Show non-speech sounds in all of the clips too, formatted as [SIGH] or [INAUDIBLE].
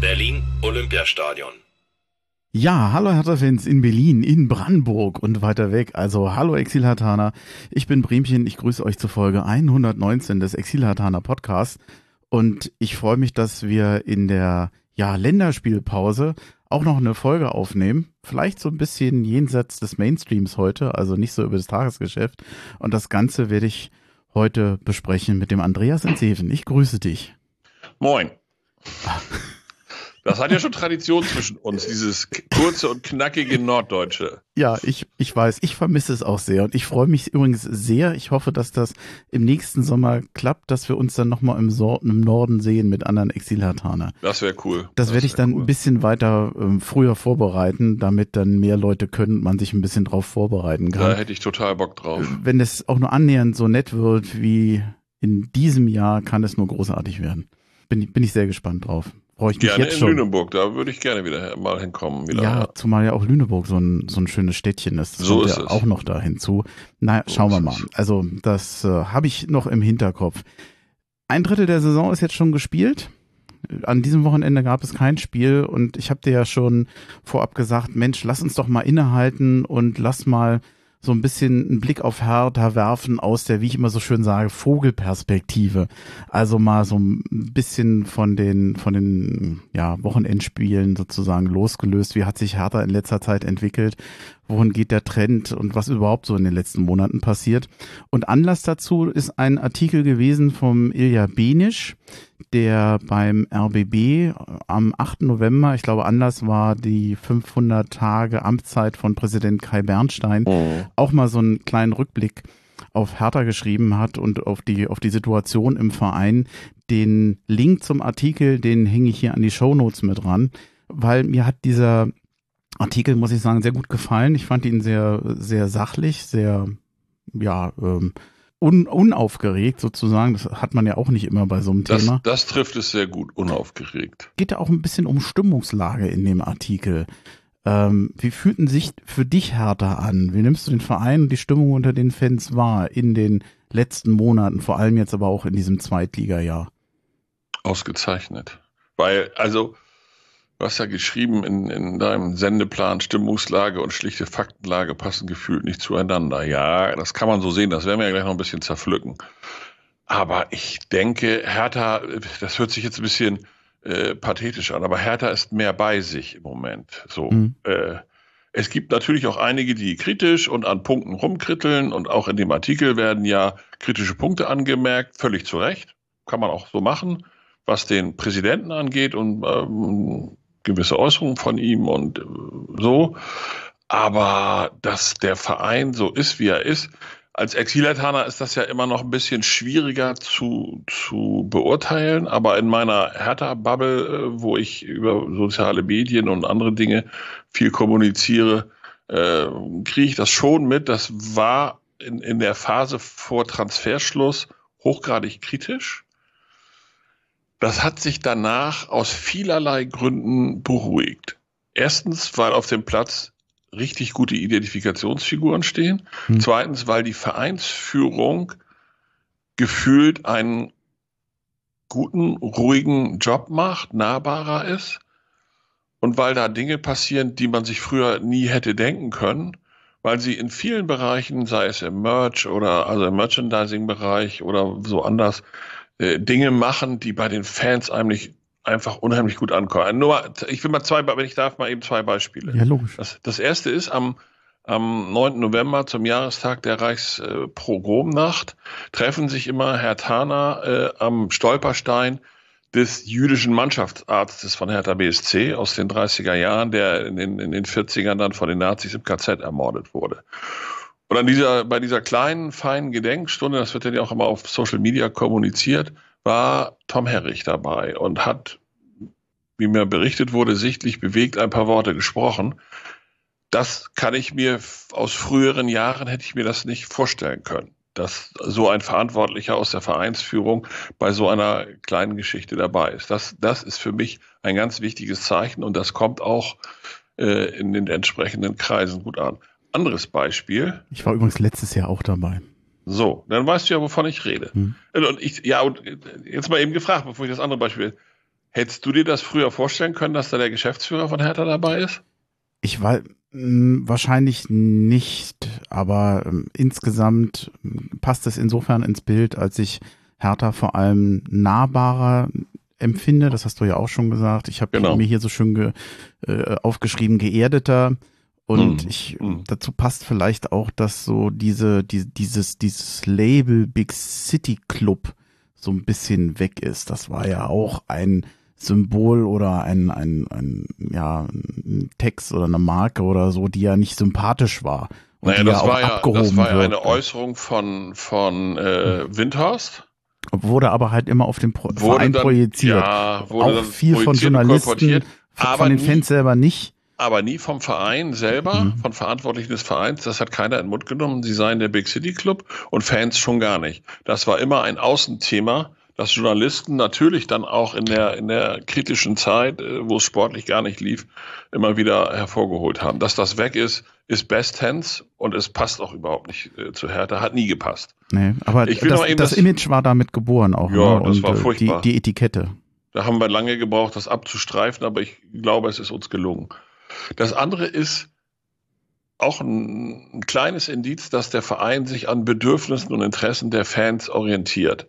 Berlin Olympiastadion. Ja, hallo Hertha-Fans in Berlin, in Brandenburg und weiter weg. Also hallo Exil-Hartaner, ich bin Bremchen, ich grüße euch zur Folge 119 des Exil-Hartaner Podcasts. Und ich freue mich, dass wir in der ja, Länderspielpause auch noch eine Folge aufnehmen. Vielleicht so ein bisschen jenseits des Mainstreams heute, also nicht so über das Tagesgeschäft. Und das Ganze werde ich heute besprechen mit dem Andreas Entseven. Ich grüße dich. Moin. [LAUGHS] Das hat ja schon Tradition zwischen uns, dieses kurze und knackige Norddeutsche. Ja, ich, ich weiß, ich vermisse es auch sehr und ich freue mich übrigens sehr. Ich hoffe, dass das im nächsten Sommer klappt, dass wir uns dann nochmal im, so im Norden sehen mit anderen Exilhartaner. Das wäre cool. Das, das werde ich dann cool. ein bisschen weiter ähm, früher vorbereiten, damit dann mehr Leute können und man sich ein bisschen drauf vorbereiten kann. Da hätte ich total Bock drauf. Wenn es auch nur annähernd so nett wird wie in diesem Jahr, kann es nur großartig werden. Bin, bin ich sehr gespannt drauf freue ich mich gerne jetzt in schon. Lüneburg, da würde ich gerne wieder mal hinkommen. Wieder. Ja, zumal ja auch Lüneburg so ein, so ein schönes Städtchen ist. Das so ist ja es. auch noch da hinzu. Na, so schauen wir mal. Also das äh, habe ich noch im Hinterkopf. Ein Drittel der Saison ist jetzt schon gespielt. An diesem Wochenende gab es kein Spiel und ich habe dir ja schon vorab gesagt, Mensch, lass uns doch mal innehalten und lass mal so ein bisschen einen Blick auf Hertha werfen aus der, wie ich immer so schön sage, Vogelperspektive. Also mal so ein bisschen von den, von den, ja, Wochenendspielen sozusagen losgelöst. Wie hat sich Hertha in letzter Zeit entwickelt? Wohin geht der Trend und was überhaupt so in den letzten Monaten passiert? Und Anlass dazu ist ein Artikel gewesen vom Ilja Benisch, der beim RBB am 8. November, ich glaube Anlass war die 500 Tage Amtszeit von Präsident Kai Bernstein, oh. auch mal so einen kleinen Rückblick auf Hertha geschrieben hat und auf die, auf die Situation im Verein. Den Link zum Artikel, den hänge ich hier an die Shownotes mit ran, weil mir hat dieser Artikel, muss ich sagen, sehr gut gefallen. Ich fand ihn sehr, sehr sachlich, sehr, ja, ähm, un, unaufgeregt sozusagen. Das hat man ja auch nicht immer bei so einem das, Thema. Das trifft es sehr gut, unaufgeregt. Geht ja auch ein bisschen um Stimmungslage in dem Artikel. Ähm, wie fühlten sich für dich Hertha an? Wie nimmst du den Verein und die Stimmung unter den Fans wahr in den letzten Monaten, vor allem jetzt aber auch in diesem Zweitligajahr? Ausgezeichnet. Weil, also, Du hast ja geschrieben, in, in deinem Sendeplan Stimmungslage und schlichte Faktenlage passen gefühlt nicht zueinander. Ja, das kann man so sehen, das werden wir ja gleich noch ein bisschen zerpflücken. Aber ich denke, Hertha, das hört sich jetzt ein bisschen äh, pathetisch an, aber Hertha ist mehr bei sich im Moment. So. Mhm. Äh, es gibt natürlich auch einige, die kritisch und an Punkten rumkritteln und auch in dem Artikel werden ja kritische Punkte angemerkt, völlig zu Recht. Kann man auch so machen, was den Präsidenten angeht und ähm, gewisse Äußerungen von ihm und äh, so. Aber dass der Verein so ist, wie er ist, als Exilataner ist das ja immer noch ein bisschen schwieriger zu, zu beurteilen. Aber in meiner Hertha-Bubble, äh, wo ich über soziale Medien und andere Dinge viel kommuniziere, äh, kriege ich das schon mit. Das war in, in der Phase vor Transferschluss hochgradig kritisch. Das hat sich danach aus vielerlei Gründen beruhigt. Erstens, weil auf dem Platz richtig gute Identifikationsfiguren stehen. Hm. Zweitens, weil die Vereinsführung gefühlt einen guten, ruhigen Job macht, nahbarer ist. Und weil da Dinge passieren, die man sich früher nie hätte denken können, weil sie in vielen Bereichen, sei es im Merch oder also im Merchandising-Bereich oder so anders, äh, Dinge machen, die bei den Fans eigentlich einfach unheimlich gut ankommen. Nur, ich will mal zwei, wenn ich darf, mal eben zwei Beispiele. Ja, logisch. Das, das erste ist am, am 9. November zum Jahrestag der Reichspogromnacht treffen sich immer Herr Thaner äh, am Stolperstein des jüdischen Mannschaftsarztes von Hertha BSC aus den 30er Jahren, der in den, in den 40ern dann von den Nazis im KZ ermordet wurde. Und an dieser, bei dieser kleinen, feinen Gedenkstunde, das wird ja auch immer auf Social Media kommuniziert, war Tom Herrich dabei und hat wie mir berichtet wurde, sichtlich bewegt ein paar Worte gesprochen. Das kann ich mir aus früheren Jahren hätte ich mir das nicht vorstellen können, dass so ein Verantwortlicher aus der Vereinsführung bei so einer kleinen Geschichte dabei ist. Das, das ist für mich ein ganz wichtiges Zeichen und das kommt auch äh, in den entsprechenden Kreisen gut an. Anderes Beispiel. Ich war übrigens letztes Jahr auch dabei. So, dann weißt du ja, wovon ich rede. Hm. Und ich, ja, und jetzt mal eben gefragt, bevor ich das andere Beispiel. Hättest du dir das früher vorstellen können, dass da der Geschäftsführer von Hertha dabei ist? Ich war hm, wahrscheinlich nicht, aber ähm, insgesamt hm, passt es insofern ins Bild, als ich Hertha vor allem nahbarer empfinde. Das hast du ja auch schon gesagt. Ich habe genau. mir hier so schön ge, äh, aufgeschrieben, geerdeter. Und mhm. ich, mhm. dazu passt vielleicht auch, dass so diese, die, dieses, dieses Label Big City Club so ein bisschen weg ist. Das war ja auch ein Symbol oder ein, ein, ein, ja, ein Text oder eine Marke oder so, die ja nicht sympathisch war. Und naja, das, ja war ja, das war ja eine Äußerung von, von äh, Windhorst. Wurde aber halt immer auf den Pro Verein dann, projiziert. Ja, wurde auch viel von Journalisten, von den Fans selber nicht aber nie vom Verein selber, mhm. von Verantwortlichen des Vereins. Das hat keiner in den Mund genommen. Sie seien der Big City Club und Fans schon gar nicht. Das war immer ein Außenthema, das Journalisten natürlich dann auch in der, in der kritischen Zeit, äh, wo es sportlich gar nicht lief, immer wieder hervorgeholt haben. Dass das weg ist, ist Best Hands und es passt auch überhaupt nicht äh, zu Hertha, hat nie gepasst. Nee, aber das, das, das, Image war damit geboren auch. Ja, ne? das und, war äh, furchtbar. Die, die Etikette. Da haben wir lange gebraucht, das abzustreifen, aber ich glaube, es ist uns gelungen. Das andere ist auch ein, ein kleines Indiz, dass der Verein sich an Bedürfnissen und Interessen der Fans orientiert.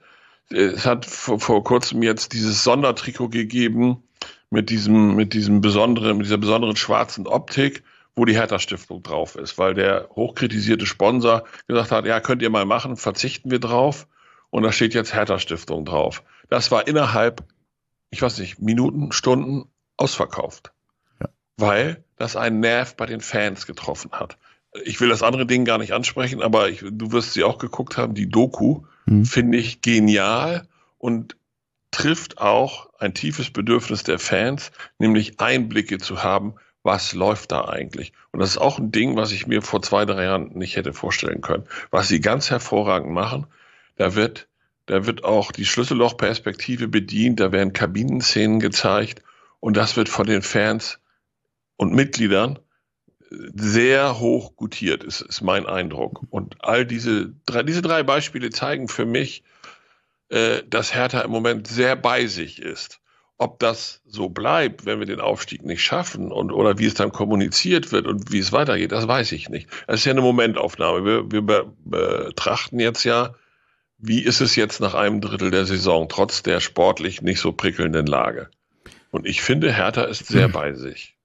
Es hat vor, vor kurzem jetzt dieses Sondertrikot gegeben mit diesem, mit diesem besonderen, mit dieser besonderen schwarzen Optik, wo die Hertha Stiftung drauf ist, weil der hochkritisierte Sponsor gesagt hat, ja, könnt ihr mal machen, verzichten wir drauf. Und da steht jetzt Hertha Stiftung drauf. Das war innerhalb, ich weiß nicht, Minuten, Stunden ausverkauft weil das einen Nerv bei den Fans getroffen hat. Ich will das andere Ding gar nicht ansprechen, aber ich, du wirst sie auch geguckt haben, die Doku, mhm. finde ich genial und trifft auch ein tiefes Bedürfnis der Fans, nämlich Einblicke zu haben, was läuft da eigentlich. Und das ist auch ein Ding, was ich mir vor zwei, drei Jahren nicht hätte vorstellen können. Was sie ganz hervorragend machen, da wird, da wird auch die Schlüssellochperspektive bedient, da werden Kabinenszenen gezeigt und das wird von den Fans und Mitgliedern sehr hoch gutiert, ist, ist mein Eindruck. Und all diese drei, diese drei Beispiele zeigen für mich, äh, dass Hertha im Moment sehr bei sich ist. Ob das so bleibt, wenn wir den Aufstieg nicht schaffen und oder wie es dann kommuniziert wird und wie es weitergeht, das weiß ich nicht. Es ist ja eine Momentaufnahme. Wir, wir be betrachten jetzt ja, wie ist es jetzt nach einem Drittel der Saison, trotz der sportlich nicht so prickelnden Lage. Und ich finde, Hertha ist sehr [CLEARS THROAT] bei sich.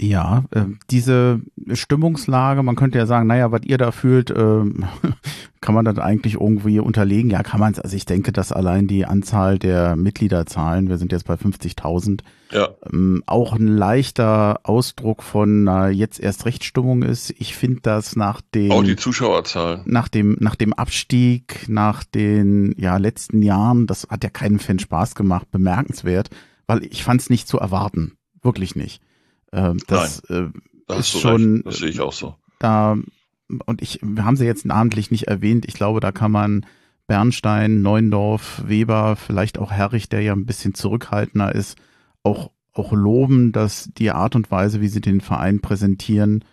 Ja, äh, diese Stimmungslage, man könnte ja sagen, naja, was ihr da fühlt, äh, [LAUGHS] kann man das eigentlich irgendwie unterlegen? Ja, kann man es. Also ich denke, dass allein die Anzahl der Mitgliederzahlen, wir sind jetzt bei 50.000, ja. ähm, auch ein leichter Ausdruck von einer jetzt erst Rechtsstimmung ist. Ich finde das nach dem auch die Zuschauerzahlen nach dem nach dem Abstieg, nach den ja letzten Jahren, das hat ja keinem Fan Spaß gemacht, bemerkenswert, weil ich fand es nicht zu erwarten, wirklich nicht. Äh, das Nein, äh, ist schon. Recht. Das sehe ich auch so. Da, und ich, wir haben sie jetzt namentlich nicht erwähnt. Ich glaube, da kann man Bernstein, Neundorf, Weber, vielleicht auch Herrich, der ja ein bisschen zurückhaltender ist, auch, auch loben, dass die Art und Weise, wie sie den Verein präsentieren,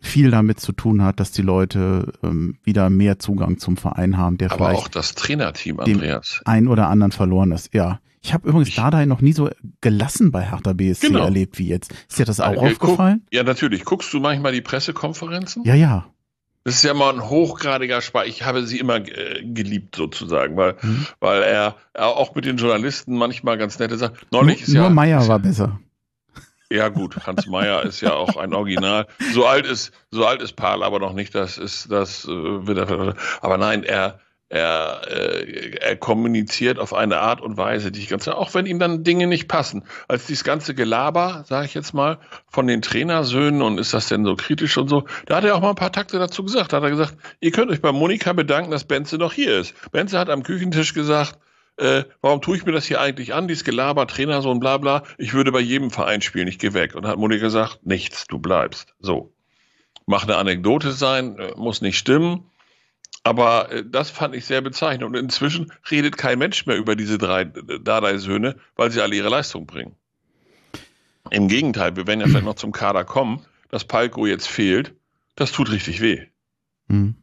viel damit zu tun hat, dass die Leute ähm, wieder mehr Zugang zum Verein haben, der Aber vielleicht auch das Trainerteam, Andreas. Ein oder anderen verloren ist, ja. Ich habe übrigens Dardai noch nie so gelassen bei Hertha BSC genau. erlebt wie jetzt. Ist dir das auch okay, aufgefallen? Guck, ja, natürlich. Guckst du manchmal die Pressekonferenzen? Ja, ja. Das ist ja mal ein hochgradiger Spaß. Ich habe sie immer äh, geliebt sozusagen, weil, mhm. weil er, er, auch mit den Journalisten manchmal ganz nette Sachen. Neulich ist nur ja, Meier war besser. Ja gut, Hans Meyer ist ja auch ein Original. So alt ist, so alt ist Paul aber noch nicht. Das ist, das äh, wird er. Aber nein, er, er, äh, er kommuniziert auf eine Art und Weise, die ich ganz, auch wenn ihm dann Dinge nicht passen. Als dieses ganze Gelaber, sage ich jetzt mal, von den Trainersöhnen und ist das denn so kritisch und so, da hat er auch mal ein paar Takte dazu gesagt. Da hat er gesagt, ihr könnt euch bei Monika bedanken, dass Benze noch hier ist. Benze hat am Küchentisch gesagt, äh, warum tue ich mir das hier eigentlich an, dieses Gelaber, Trainer, so ein Blabla, ich würde bei jedem Verein spielen, ich gehe weg. Und hat Monika gesagt, nichts, du bleibst. So. Macht eine Anekdote sein, äh, muss nicht stimmen. Aber äh, das fand ich sehr bezeichnend. Und inzwischen redet kein Mensch mehr über diese drei äh, Dardai-Söhne, weil sie alle ihre Leistung bringen. Im Gegenteil, wir werden ja vielleicht noch zum Kader kommen, dass Palko jetzt fehlt. Das tut richtig weh. Hm.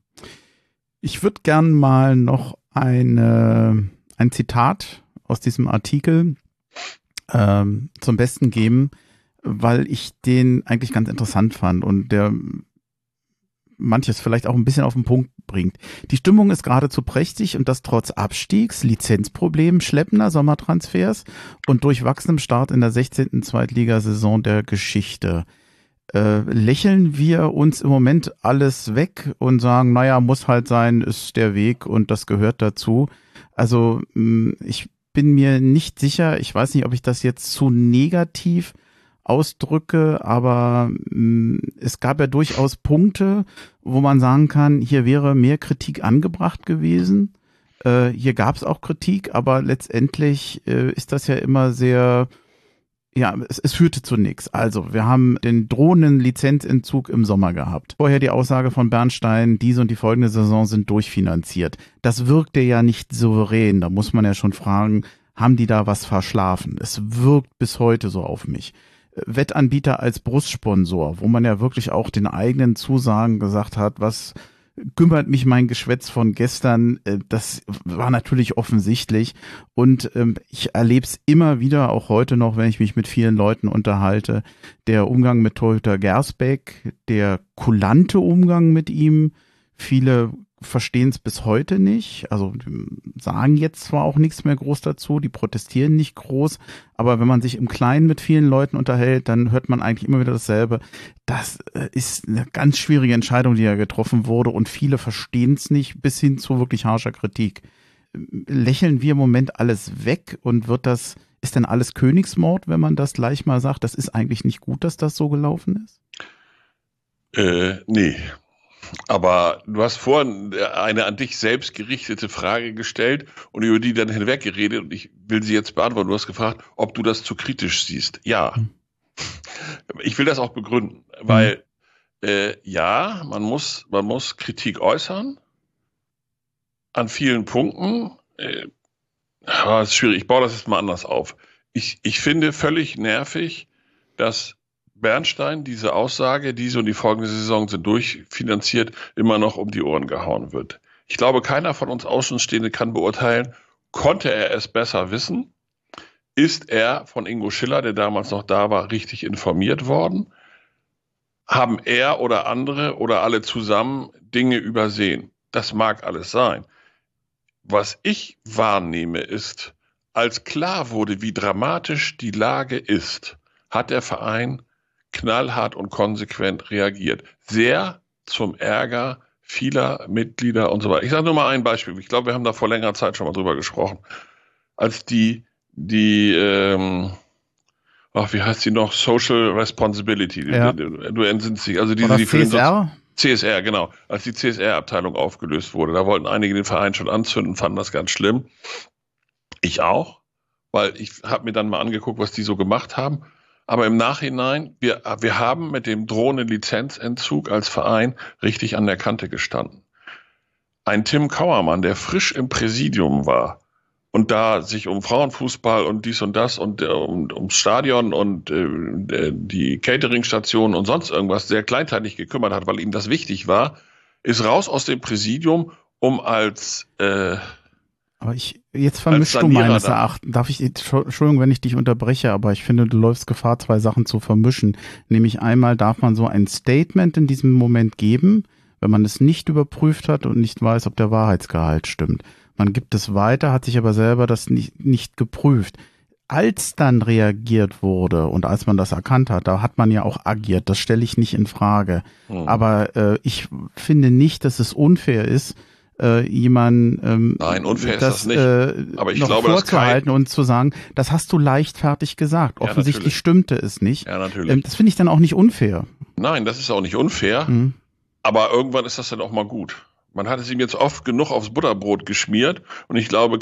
Ich würde gern mal noch eine, ein Zitat aus diesem Artikel ähm, zum Besten geben, weil ich den eigentlich ganz interessant fand und der manches vielleicht auch ein bisschen auf den Punkt bringt. Die Stimmung ist geradezu prächtig und das trotz Abstiegs, Lizenzproblemen, schleppender Sommertransfers und durchwachsenem Start in der 16. Zweitligasaison der Geschichte. Äh, lächeln wir uns im Moment alles weg und sagen, naja, muss halt sein, ist der Weg und das gehört dazu. Also mm, ich bin mir nicht sicher, ich weiß nicht, ob ich das jetzt zu negativ ausdrücke, aber mh, mm, es gab ja durchaus Punkte, wo man sagen kann, hier wäre mehr Kritik angebracht gewesen. Äh, hier gab es auch Kritik, aber letztendlich äh, ist das ja immer sehr, ja, es, es führte zu nichts. Also, wir haben den drohenden Lizenzentzug im Sommer gehabt. Vorher die Aussage von Bernstein, diese und die folgende Saison sind durchfinanziert. Das wirkte ja nicht souverän. Da muss man ja schon fragen, haben die da was verschlafen? Es wirkt bis heute so auf mich. Wettanbieter als Brustsponsor, wo man ja wirklich auch den eigenen Zusagen gesagt hat, was kümmert mich mein Geschwätz von gestern, äh, das war natürlich offensichtlich. Und ähm, ich erlebe es immer wieder, auch heute noch, wenn ich mich mit vielen Leuten unterhalte, der Umgang mit Torhüter Gersbeck, der kulante Umgang mit ihm, viele verstehen es bis heute nicht. Also sagen jetzt zwar auch nichts mehr groß dazu, die protestieren nicht groß, aber wenn man sich im Kleinen mit vielen Leuten unterhält, dann hört man eigentlich immer wieder dasselbe. Das äh, ist eine ganz schwierige Entscheidung, die ja getroffen wurde und viele verstehen es nicht, bis hin zu wirklich harscher Kritik. Lächeln wir im Moment alles weg und wird das, ist denn alles Königsmord, wenn man das gleich mal sagt? Das ist eigentlich nicht gut, dass das so gelaufen ist? Äh, nee, aber du hast vorhin eine an dich selbst gerichtete Frage gestellt und über die dann hinweggeredet und ich will sie jetzt beantworten. Du hast gefragt, ob du das zu kritisch siehst. Ja. Hm. Ich will das auch begründen, weil hm. äh, ja, man muss, man muss Kritik äußern an vielen Punkten. Äh, das ist schwierig, ich baue das jetzt mal anders auf. Ich, ich finde völlig nervig, dass Bernstein diese Aussage, diese und die folgende Saison sind durchfinanziert, immer noch um die Ohren gehauen wird. Ich glaube, keiner von uns Außenstehende kann beurteilen, konnte er es besser wissen? Ist er von Ingo Schiller, der damals noch da war, richtig informiert worden? Haben er oder andere oder alle zusammen Dinge übersehen? Das mag alles sein. Was ich wahrnehme ist, als klar wurde, wie dramatisch die Lage ist, hat der Verein knallhart und konsequent reagiert. Sehr zum Ärger vieler Mitglieder und so weiter. Ich sage nur mal ein Beispiel. Ich glaube, wir haben da vor längerer Zeit schon mal drüber gesprochen. Als die, die, ähm, ach, wie heißt die noch? Social Responsibility. Ja. Du, du entsinnst dich. Also diese, Oder die CSR? CSR, genau. Als die CSR-Abteilung aufgelöst wurde, da wollten einige den Verein schon anzünden, fanden das ganz schlimm. Ich auch, weil ich habe mir dann mal angeguckt, was die so gemacht haben. Aber im Nachhinein, wir, wir haben mit dem drohenden Lizenzentzug als Verein richtig an der Kante gestanden. Ein Tim Kauermann, der frisch im Präsidium war und da sich um Frauenfußball und dies und das und äh, um, ums Stadion und äh, die Cateringstation und sonst irgendwas sehr kleinteilig gekümmert hat, weil ihm das wichtig war, ist raus aus dem Präsidium, um als äh, aber ich, jetzt vermischst du meines Erachtens, darf ich, Entschuldigung, wenn ich dich unterbreche, aber ich finde, du läufst Gefahr, zwei Sachen zu vermischen. Nämlich einmal darf man so ein Statement in diesem Moment geben, wenn man es nicht überprüft hat und nicht weiß, ob der Wahrheitsgehalt stimmt. Man gibt es weiter, hat sich aber selber das nicht, nicht geprüft. Als dann reagiert wurde und als man das erkannt hat, da hat man ja auch agiert. Das stelle ich nicht in Frage. Mhm. Aber äh, ich finde nicht, dass es unfair ist, äh, jemanden ähm, Nein, unfair das, ist das nicht. Äh, Aber ich noch glaube, vorzuhalten und zu sagen, das hast du leichtfertig gesagt. Offensichtlich ja, stimmte es nicht. Ja, natürlich. Ähm, das finde ich dann auch nicht unfair. Nein, das ist auch nicht unfair. Mhm. Aber irgendwann ist das dann auch mal gut. Man hat es ihm jetzt oft genug aufs Butterbrot geschmiert und ich glaube,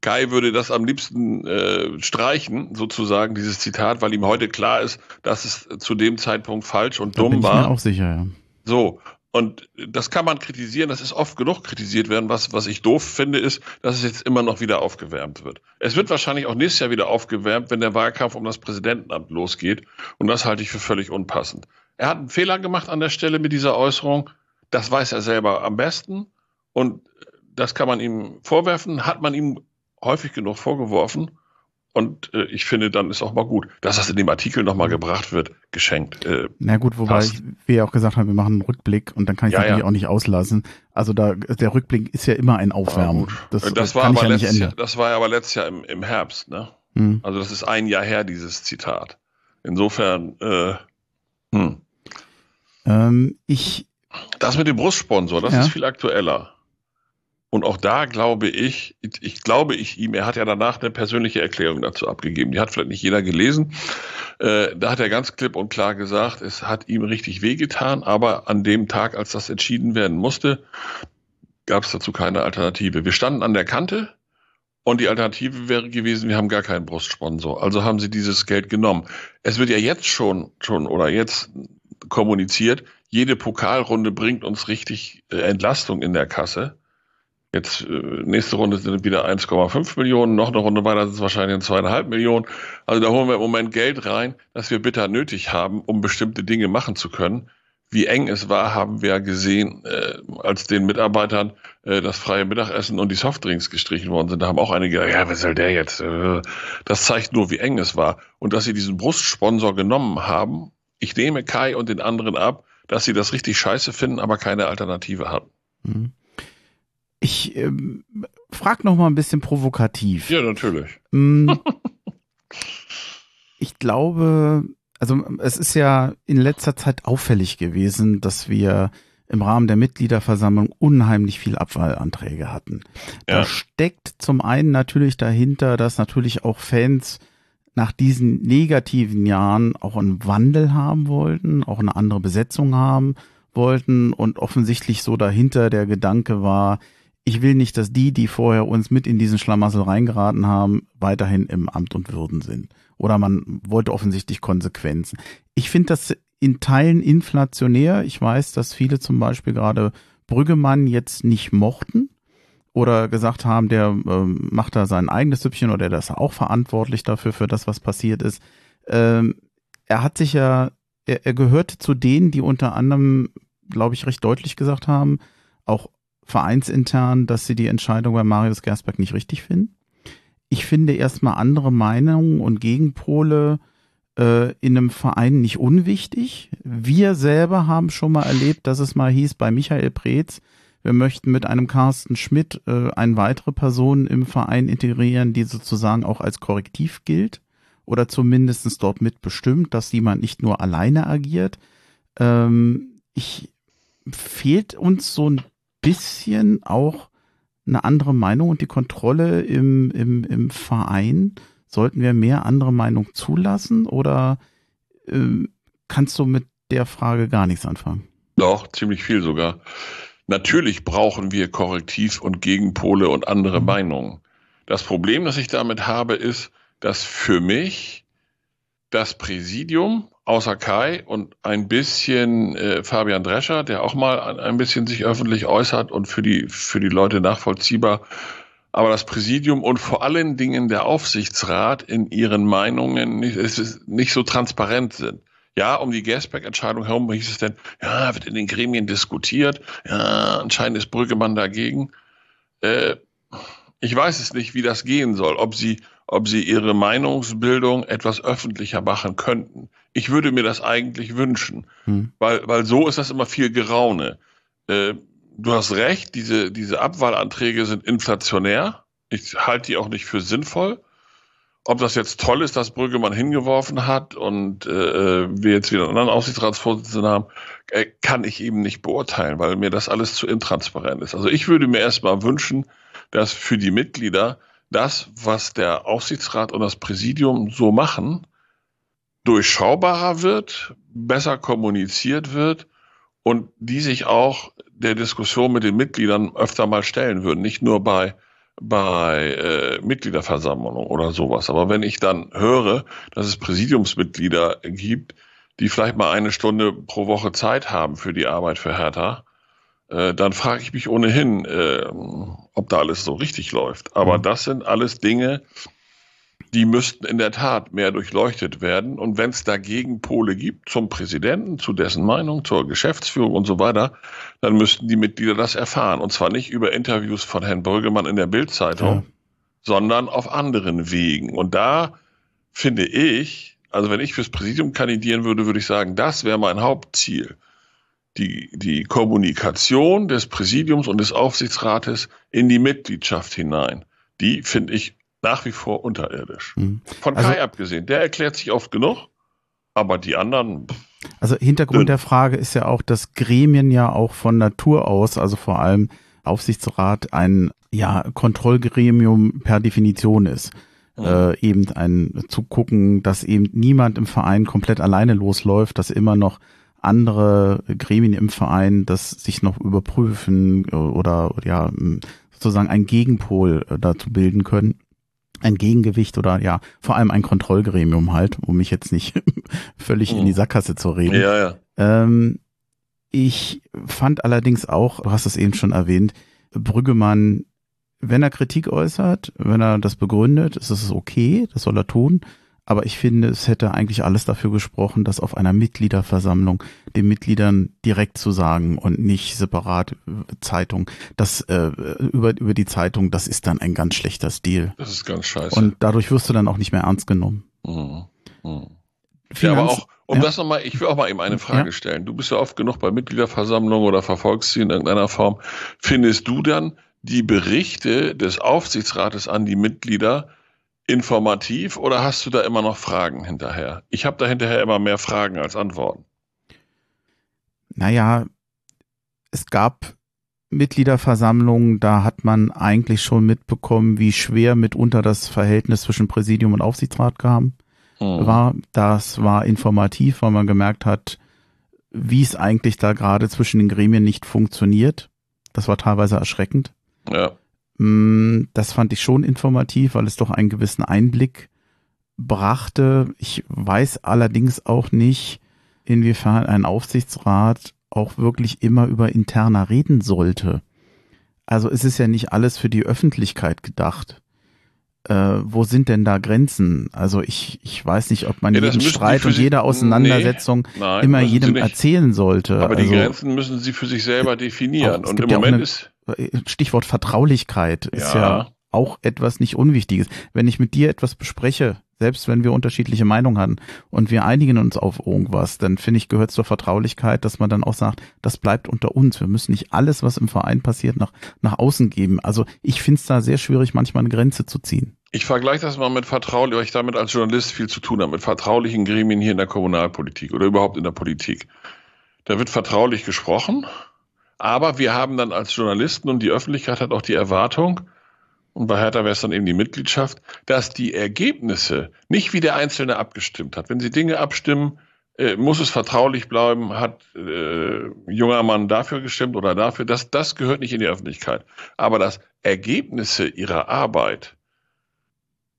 Kai würde das am liebsten äh, streichen, sozusagen, dieses Zitat, weil ihm heute klar ist, dass es zu dem Zeitpunkt falsch und Da dumm bin ich war. mir auch sicher, ja. So. Und das kann man kritisieren, das ist oft genug kritisiert werden. Was, was ich doof finde, ist, dass es jetzt immer noch wieder aufgewärmt wird. Es wird wahrscheinlich auch nächstes Jahr wieder aufgewärmt, wenn der Wahlkampf um das Präsidentenamt losgeht. Und das halte ich für völlig unpassend. Er hat einen Fehler gemacht an der Stelle mit dieser Äußerung. Das weiß er selber am besten. Und das kann man ihm vorwerfen, hat man ihm häufig genug vorgeworfen. Und äh, ich finde, dann ist auch mal gut, dass das in dem Artikel nochmal gebracht wird, geschenkt. Äh, Na gut, wobei ich, wir ja auch gesagt haben, wir machen einen Rückblick und dann kann ich Ja, natürlich ja. auch nicht auslassen. Also da der Rückblick ist ja immer ein Aufwärmen. gut. Das, das, das war aber ja Jahr, das war ja aber letztes Jahr im, im Herbst, ne? Hm. Also das ist ein Jahr her, dieses Zitat. Insofern, äh, hm. Ähm, ich, das mit dem Brustsponsor, das Ja. ist viel aktueller. Und auch da glaube ich, ich, glaube ich ihm, er hat ja danach eine persönliche Erklärung dazu abgegeben. Die hat vielleicht nicht jeder gelesen. Äh, da hat er ganz klipp und klar gesagt, es hat ihm richtig wehgetan, aber an dem Tag, als das entschieden werden musste, gab es dazu keine Alternative. Wir standen an der Kante und die Alternative wäre gewesen, wir haben gar keinen Brustsponsor. Also haben sie dieses Geld genommen. Es wird ja jetzt schon, schon oder jetzt kommuniziert, jede Pokalrunde bringt uns richtig äh, Entlastung in der Kasse. Jetzt äh, nächste Runde sind wieder 1,5 Millionen, noch eine Runde weiter sind es wahrscheinlich zweieinhalb Millionen. Also da holen wir im Moment Geld rein, das wir bitter nötig haben, um bestimmte Dinge machen zu können. Wie eng es war, haben wir gesehen, äh, als den Mitarbeitern äh, das freie Mittagessen und die Softdrinks gestrichen worden sind. Da haben auch einige gesagt, ja, was soll der jetzt? Äh, das zeigt nur, wie eng es war. Und dass sie diesen Brustsponsor genommen haben, ich nehme Kai und den anderen ab, dass sie das richtig scheiße finden, aber keine Alternative hatten. hm. Ich ähm, frag noch mal ein bisschen provokativ. Ja, natürlich. Mm, [LAUGHS] ich glaube, also es ist ja in letzter Zeit auffällig gewesen, dass wir im Rahmen der Mitgliederversammlung unheimlich viel Abwahlanträge hatten. Da Ja. steckt zum einen natürlich dahinter, dass natürlich auch Fans nach diesen negativen Jahren auch einen Wandel haben wollten, auch eine andere Besetzung haben wollten und offensichtlich so dahinter der Gedanke war, ich will nicht, dass die, die vorher uns mit in diesen Schlamassel reingeraten haben, weiterhin im Amt und Würden sind. Oder man wollte offensichtlich Konsequenzen. Ich finde das in Teilen inflationär. Ich weiß, dass viele zum Beispiel gerade Brüggemann jetzt nicht mochten oder gesagt haben, der ähm, macht da sein eigenes Süppchen oder der ist auch verantwortlich dafür, für das, was passiert ist. Ähm, er hat sich ja, er, er gehörte zu denen, die unter anderem, glaube ich, recht deutlich gesagt haben, auch vereinsintern, dass sie die Entscheidung bei Marius Gersberg nicht richtig finden. Ich finde erstmal andere Meinungen und Gegenpole äh, in einem Verein nicht unwichtig. Wir selber haben schon mal erlebt, dass es mal hieß bei Michael Preetz, wir möchten mit einem Carsten Schmidt äh, eine weitere Person im Verein integrieren, die sozusagen auch als Korrektiv gilt oder zumindestens dort mitbestimmt, dass jemand nicht nur alleine agiert. Ähm, ich fehlt uns so ein bisschen auch eine andere Meinung und die Kontrolle im, im, im Verein. Sollten wir mehr andere Meinung zulassen oder ähm, kannst du mit der Frage gar nichts anfangen? Doch, ziemlich viel sogar. Natürlich brauchen wir Korrektiv und Gegenpole und andere Mhm. Meinungen. Das Problem, das ich damit habe, ist, dass für mich das Präsidium außer Kai und ein bisschen äh, Fabian Drescher, der auch mal ein, bisschen sich öffentlich äußert und für die, für die Leute nachvollziehbar, aber das Präsidium und vor allen Dingen der Aufsichtsrat in ihren Meinungen nicht, ist nicht so transparent sind. Ja, um die Gasback-Entscheidung herum hieß es denn, ja, wird in den Gremien diskutiert, ja, anscheinend ist Brüggemann dagegen. Äh, ich weiß es nicht, wie das gehen soll, ob sie, ob sie ihre Meinungsbildung etwas öffentlicher machen könnten. Ich würde mir das eigentlich wünschen, Hm. weil, weil so ist das immer viel Geraune. Äh, du hast recht, diese, diese Abwahlanträge sind inflationär. Ich halte die auch nicht für sinnvoll. Ob das jetzt toll ist, dass Brüggemann hingeworfen hat und äh, wir jetzt wieder einen anderen Aufsichtsratsvorsitzenden haben, äh, kann ich eben nicht beurteilen, weil mir das alles zu intransparent ist. Also ich würde mir erstmal wünschen, dass für die Mitglieder das, was der Aufsichtsrat und das Präsidium so machen, durchschaubarer wird, besser kommuniziert wird und die sich auch der Diskussion mit den Mitgliedern öfter mal stellen würden. Nicht nur bei bei äh, Mitgliederversammlungen oder sowas. Aber wenn ich dann höre, dass es Präsidiumsmitglieder gibt, die vielleicht mal eine Stunde pro Woche Zeit haben für die Arbeit für Hertha, äh, dann frage ich mich ohnehin, äh, ob da alles so richtig läuft. Aber mhm. das sind alles Dinge, die müssten in der Tat mehr durchleuchtet werden. Und wenn es da Gegenpole gibt zum Präsidenten, zu dessen Meinung, zur Geschäftsführung und so weiter, dann müssten die Mitglieder das erfahren. Und zwar nicht über Interviews von Herrn Brüggemann in der Bildzeitung, ja. sondern auf anderen Wegen. Und da finde ich, also wenn ich fürs Präsidium kandidieren würde, würde ich sagen, das wäre mein Hauptziel. Die, die Kommunikation des Präsidiums und des Aufsichtsrates in die Mitgliedschaft hinein. Die finde ich nach wie vor unterirdisch. Mhm. Von also, Kai abgesehen, der erklärt sich oft genug, aber die anderen. Also Hintergrund dünn. der Frage ist ja auch, dass Gremien ja auch von Natur aus, also vor allem Aufsichtsrat, ein ja, Kontrollgremium per Definition ist. Mhm. Äh, eben ein zu gucken, dass eben niemand im Verein komplett alleine losläuft, dass immer noch andere Gremien im Verein das sich noch überprüfen äh, oder ja sozusagen ein Gegenpol äh, dazu bilden können ein Gegengewicht oder ja, vor allem ein Kontrollgremium halt, um mich jetzt nicht [LAUGHS] völlig mhm. in die mhm. Sackgasse zu reden. Ja, ja. Ähm, ich fand allerdings auch, du hast es eben schon erwähnt, Brüggemann, wenn er Kritik äußert, wenn er das begründet, ist es okay, das soll er tun. Aber ich finde, es hätte eigentlich alles dafür gesprochen, das auf einer Mitgliederversammlung den Mitgliedern direkt zu sagen und nicht separat äh, Zeitung. Das äh, über, über die Zeitung, das ist dann ein ganz schlechter Stil. Das ist ganz scheiße. Und dadurch wirst du dann auch nicht mehr ernst genommen. Mhm. Mhm. Ja, aber auch, um ja. das nochmal, ich will auch mal eben eine Frage ja. stellen. Du bist ja oft genug bei Mitgliederversammlungen oder verfolgst sie in irgendeiner Form. Findest du dann die Berichte des Aufsichtsrates an die Mitglieder informativ oder hast du da immer noch Fragen hinterher? Ich habe da hinterher immer mehr Fragen als Antworten. Naja, es gab Mitgliederversammlungen, da hat man eigentlich schon mitbekommen, wie schwer mitunter das Verhältnis zwischen Präsidium und Aufsichtsrat kam. Hm. War, das war informativ, weil man gemerkt hat, wie es eigentlich da gerade zwischen den Gremien nicht funktioniert. Das war teilweise erschreckend. Ja. Mm, das fand ich schon informativ, weil es doch einen gewissen Einblick brachte. Ich weiß allerdings auch nicht, inwiefern ein Aufsichtsrat auch wirklich immer über interner reden sollte. Also es ist ja nicht alles für die Öffentlichkeit gedacht. Äh, wo sind denn da Grenzen? Also ich, ich weiß nicht, ob man ja, jeden Streit und jede Auseinandersetzung nee, nein, immer jedem erzählen sollte. Aber also, die Grenzen müssen Sie für sich selber definieren. Auch, und im Moment ist Stichwort Vertraulichkeit ist ja. ja auch etwas nicht Unwichtiges. Wenn ich mit dir etwas bespreche, selbst wenn wir unterschiedliche Meinungen haben und wir einigen uns auf irgendwas, dann finde ich, gehört zur Vertraulichkeit, dass man dann auch sagt, das bleibt unter uns. Wir müssen nicht alles, was im Verein passiert, nach, nach außen geben. Also ich finde es da sehr schwierig, manchmal eine Grenze zu ziehen. Ich vergleiche das mal mit vertraulich, weil ich damit als Journalist viel zu tun habe, mit vertraulichen Gremien hier in der Kommunalpolitik oder überhaupt in der Politik. Da wird vertraulich gesprochen aber wir haben dann als Journalisten und die Öffentlichkeit hat auch die Erwartung, und bei Hertha wäre es dann eben die Mitgliedschaft, dass die Ergebnisse nicht wie der Einzelne abgestimmt hat. Wenn sie Dinge abstimmen, äh, muss es vertraulich bleiben, hat äh, junger Mann dafür gestimmt oder dafür. Das, das gehört nicht in die Öffentlichkeit. Aber dass Ergebnisse ihrer Arbeit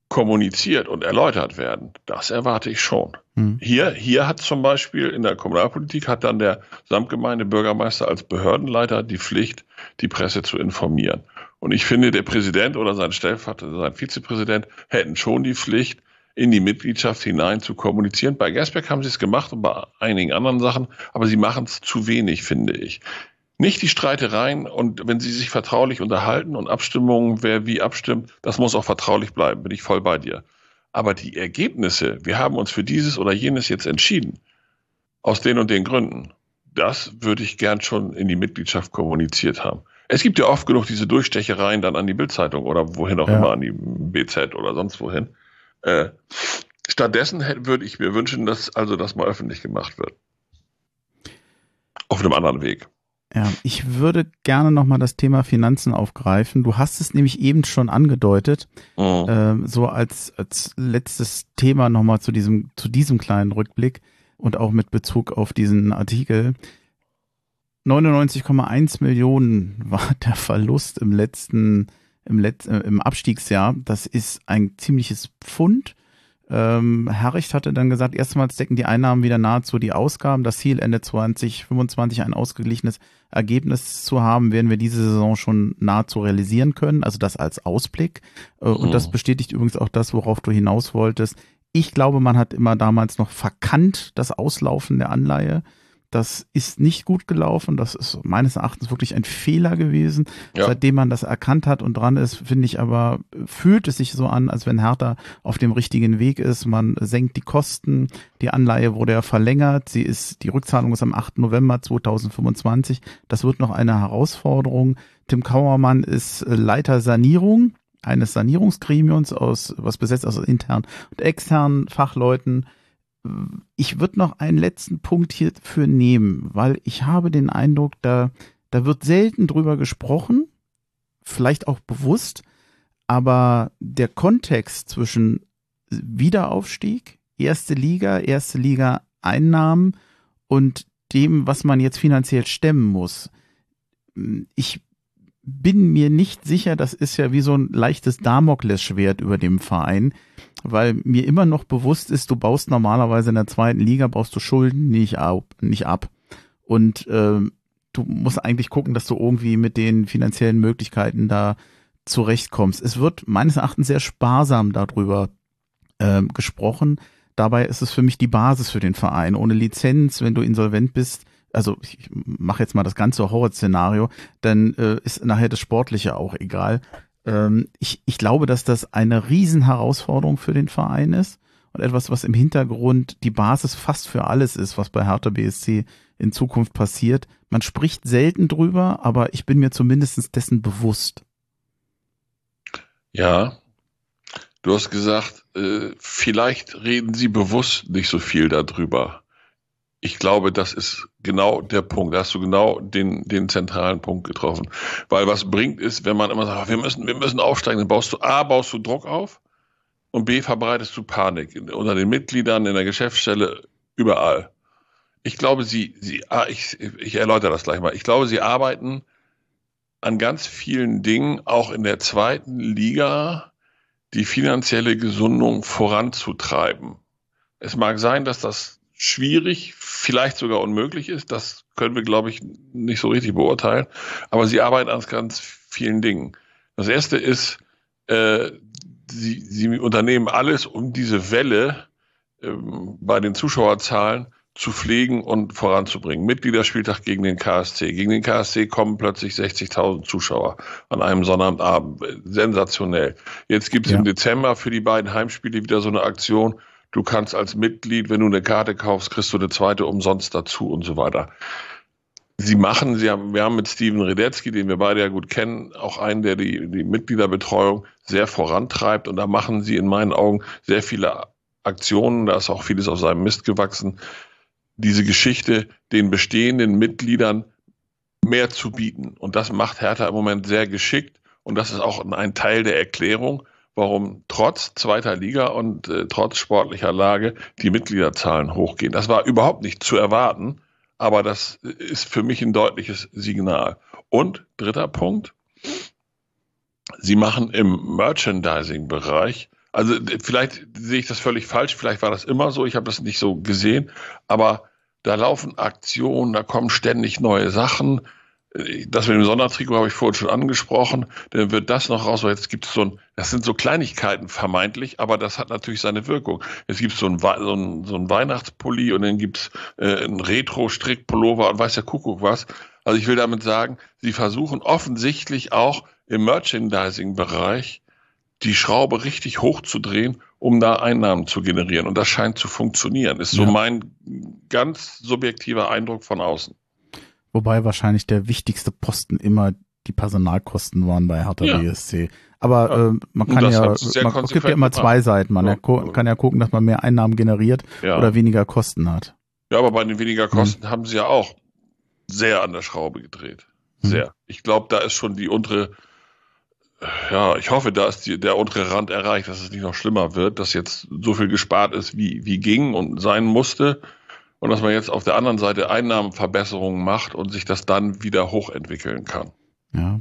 kommuniziert und erläutert werden, das erwarte ich schon. Mhm. Hier, hier hat zum Beispiel in der Kommunalpolitik hat dann der Samtgemeindebürgermeister als Behördenleiter die Pflicht, die Presse zu informieren. Und ich finde, der Präsident oder sein Stellvertreter, sein Vizepräsident hätten schon die Pflicht, in die Mitgliedschaft hinein zu kommunizieren. Bei Gersbeck haben sie es gemacht und bei einigen anderen Sachen, aber sie machen es zu wenig, finde ich. Nicht die Streitereien und wenn sie sich vertraulich unterhalten und Abstimmungen, wer wie abstimmt, das muss auch vertraulich bleiben, bin ich voll bei dir. Aber die Ergebnisse, wir haben uns für dieses oder jenes jetzt entschieden, aus den und den Gründen, das würde ich gern schon in die Mitgliedschaft kommuniziert haben. Es gibt ja oft genug diese Durchstechereien dann an die Bildzeitung oder wohin auch ja. immer, an die BZ oder sonst wohin. Äh, stattdessen würde ich mir wünschen, dass also das mal öffentlich gemacht wird. Auf einem anderen Weg. Ja, ich würde gerne nochmal das Thema Finanzen aufgreifen. Du hast es nämlich eben schon angedeutet, oh. äh, so als, als letztes Thema nochmal zu diesem, zu diesem kleinen Rückblick und auch mit Bezug auf diesen Artikel. 99,1 Millionen [LAUGHS] war der Verlust im letzten, im, Letz-, äh, im Abstiegsjahr. Das ist ein ziemliches Pfund. Ähm, Herricht hatte dann gesagt, erstmals decken die Einnahmen wieder nahezu die Ausgaben. Das Ziel Ende 2025 ein ausgeglichenes Ergebnis zu haben, werden wir diese Saison schon nahezu realisieren können. Also das als Ausblick. Äh, und das mhm. bestätigt übrigens auch das, worauf du hinaus wolltest. Ich glaube, man hat immer damals noch verkannt das Auslaufen der Anleihe. Das ist nicht gut gelaufen. Das ist meines Erachtens wirklich ein Fehler gewesen. Ja. Seitdem man das erkannt hat und dran ist, finde ich aber, fühlt es sich so an, als wenn Hertha auf dem richtigen Weg ist. Man senkt die Kosten. Die Anleihe wurde ja verlängert. Sie ist, die Rückzahlung ist am 8. November 2025. Das wird noch eine Herausforderung. Tim Kauermann ist Leiter Sanierung eines Sanierungsgremiums aus, was besetzt aus internen und externen Fachleuten ich würde noch einen letzten Punkt hierfür nehmen, weil ich habe den Eindruck, da, da wird selten drüber gesprochen, vielleicht auch bewusst, aber der Kontext zwischen Wiederaufstieg, erste Liga, erste Liga Einnahmen und dem, was man jetzt finanziell stemmen muss. Ich bin mir nicht sicher, das ist ja wie so ein leichtes Damoklesschwert über dem Verein, weil mir immer noch bewusst ist, du baust normalerweise in der zweiten Liga, baust du Schulden nicht ab. Nicht ab. Und äh, du musst eigentlich gucken, dass du irgendwie mit den finanziellen Möglichkeiten da zurechtkommst. Es wird meines Erachtens sehr sparsam darüber äh, gesprochen. Dabei ist es für mich die Basis für den Verein. Ohne Lizenz, wenn du insolvent bist, also ich mache jetzt mal das ganze Horrorszenario, dann äh, ist nachher das Sportliche auch egal. Ähm, ich, ich glaube, dass das eine Riesenherausforderung für den Verein ist und etwas, was im Hintergrund die Basis fast für alles ist, was bei Hertha BSC in Zukunft passiert. Man spricht selten drüber, aber ich bin mir zumindest dessen bewusst. Ja, du hast gesagt, äh, vielleicht reden sie bewusst nicht so viel darüber ich glaube, das ist genau der Punkt. Da hast du genau den, den zentralen Punkt getroffen. Weil was bringt ist, wenn man immer sagt, wir müssen, wir müssen aufsteigen, dann baust du A, baust du Druck auf und B, verbreitest du Panik unter den Mitgliedern, in der Geschäftsstelle, überall. Ich glaube, sie, sie, ah, ich, ich erläutere das gleich mal. Ich glaube, sie arbeiten an ganz vielen Dingen, auch in der zweiten Liga, die finanzielle Gesundung voranzutreiben. Es mag sein, dass das schwierig, vielleicht sogar unmöglich ist. Das können wir, glaube ich, nicht so richtig beurteilen. Aber sie arbeiten an ganz vielen Dingen. Das erste ist, äh, sie, sie unternehmen alles, um diese Welle äh, bei den Zuschauerzahlen zu pflegen und voranzubringen. Mitgliederspieltag gegen den KSC. Gegen den KSC kommen plötzlich 60.000 Zuschauer an einem Sonnabendabend. Sensationell. Jetzt gibt es ja. im Dezember für die beiden Heimspiele wieder so eine Aktion, Du kannst als Mitglied, wenn du eine Karte kaufst, kriegst du eine zweite umsonst dazu und so weiter. Sie machen, sie haben, wir haben mit Steven Redetzky, den wir beide ja gut kennen, auch einen, der die, die Mitgliederbetreuung sehr vorantreibt. Und da machen sie in meinen Augen sehr viele Aktionen. Da ist auch vieles auf seinem Mist gewachsen. Diese Geschichte, den bestehenden Mitgliedern mehr zu bieten. Und das macht Hertha im Moment sehr geschickt. Und das ist auch ein Teil der Erklärung, warum trotz zweiter Liga und äh, trotz sportlicher Lage die Mitgliederzahlen hochgehen. Das war überhaupt nicht zu erwarten, aber das ist für mich ein deutliches Signal. Und dritter Punkt, Sie machen im Merchandising-Bereich, also vielleicht sehe ich das völlig falsch, vielleicht war das immer so, ich habe das nicht so gesehen, aber da laufen Aktionen, da kommen ständig neue Sachen das mit dem Sondertrikot habe ich vorhin schon angesprochen. Dann wird das noch raus, weil jetzt gibt es so ein, das sind so Kleinigkeiten vermeintlich, aber das hat natürlich seine Wirkung. Jetzt gibt so es so ein, so ein Weihnachtspulli und dann gibt es äh, einen Retro-Strickpullover und weiß der Kuckuck was. Also ich will damit sagen, sie versuchen offensichtlich auch im Merchandising-Bereich die Schraube richtig hochzudrehen, um da Einnahmen zu generieren. Und das scheint zu funktionieren. Ist so ja. mein ganz subjektiver Eindruck von außen. Wobei wahrscheinlich der wichtigste Posten immer die Personalkosten waren bei Hertha ja. BSC. Aber ja. äh, man kann ja, man gibt ja immer zwei Seiten. Man ja. kann ja gucken, dass man mehr Einnahmen generiert oder weniger Kosten hat. Ja, aber bei den weniger Kosten hm. haben sie ja auch sehr an der Schraube gedreht. Hm. Sehr. Hm. Ich glaube, da ist schon die untere, ja, ich hoffe, da ist die, der untere Rand erreicht, dass es nicht noch schlimmer wird, dass jetzt so viel gespart ist, wie, wie ging und sein musste und dass man jetzt auf der anderen Seite Einnahmenverbesserungen macht und sich das dann wieder hochentwickeln kann. Ja,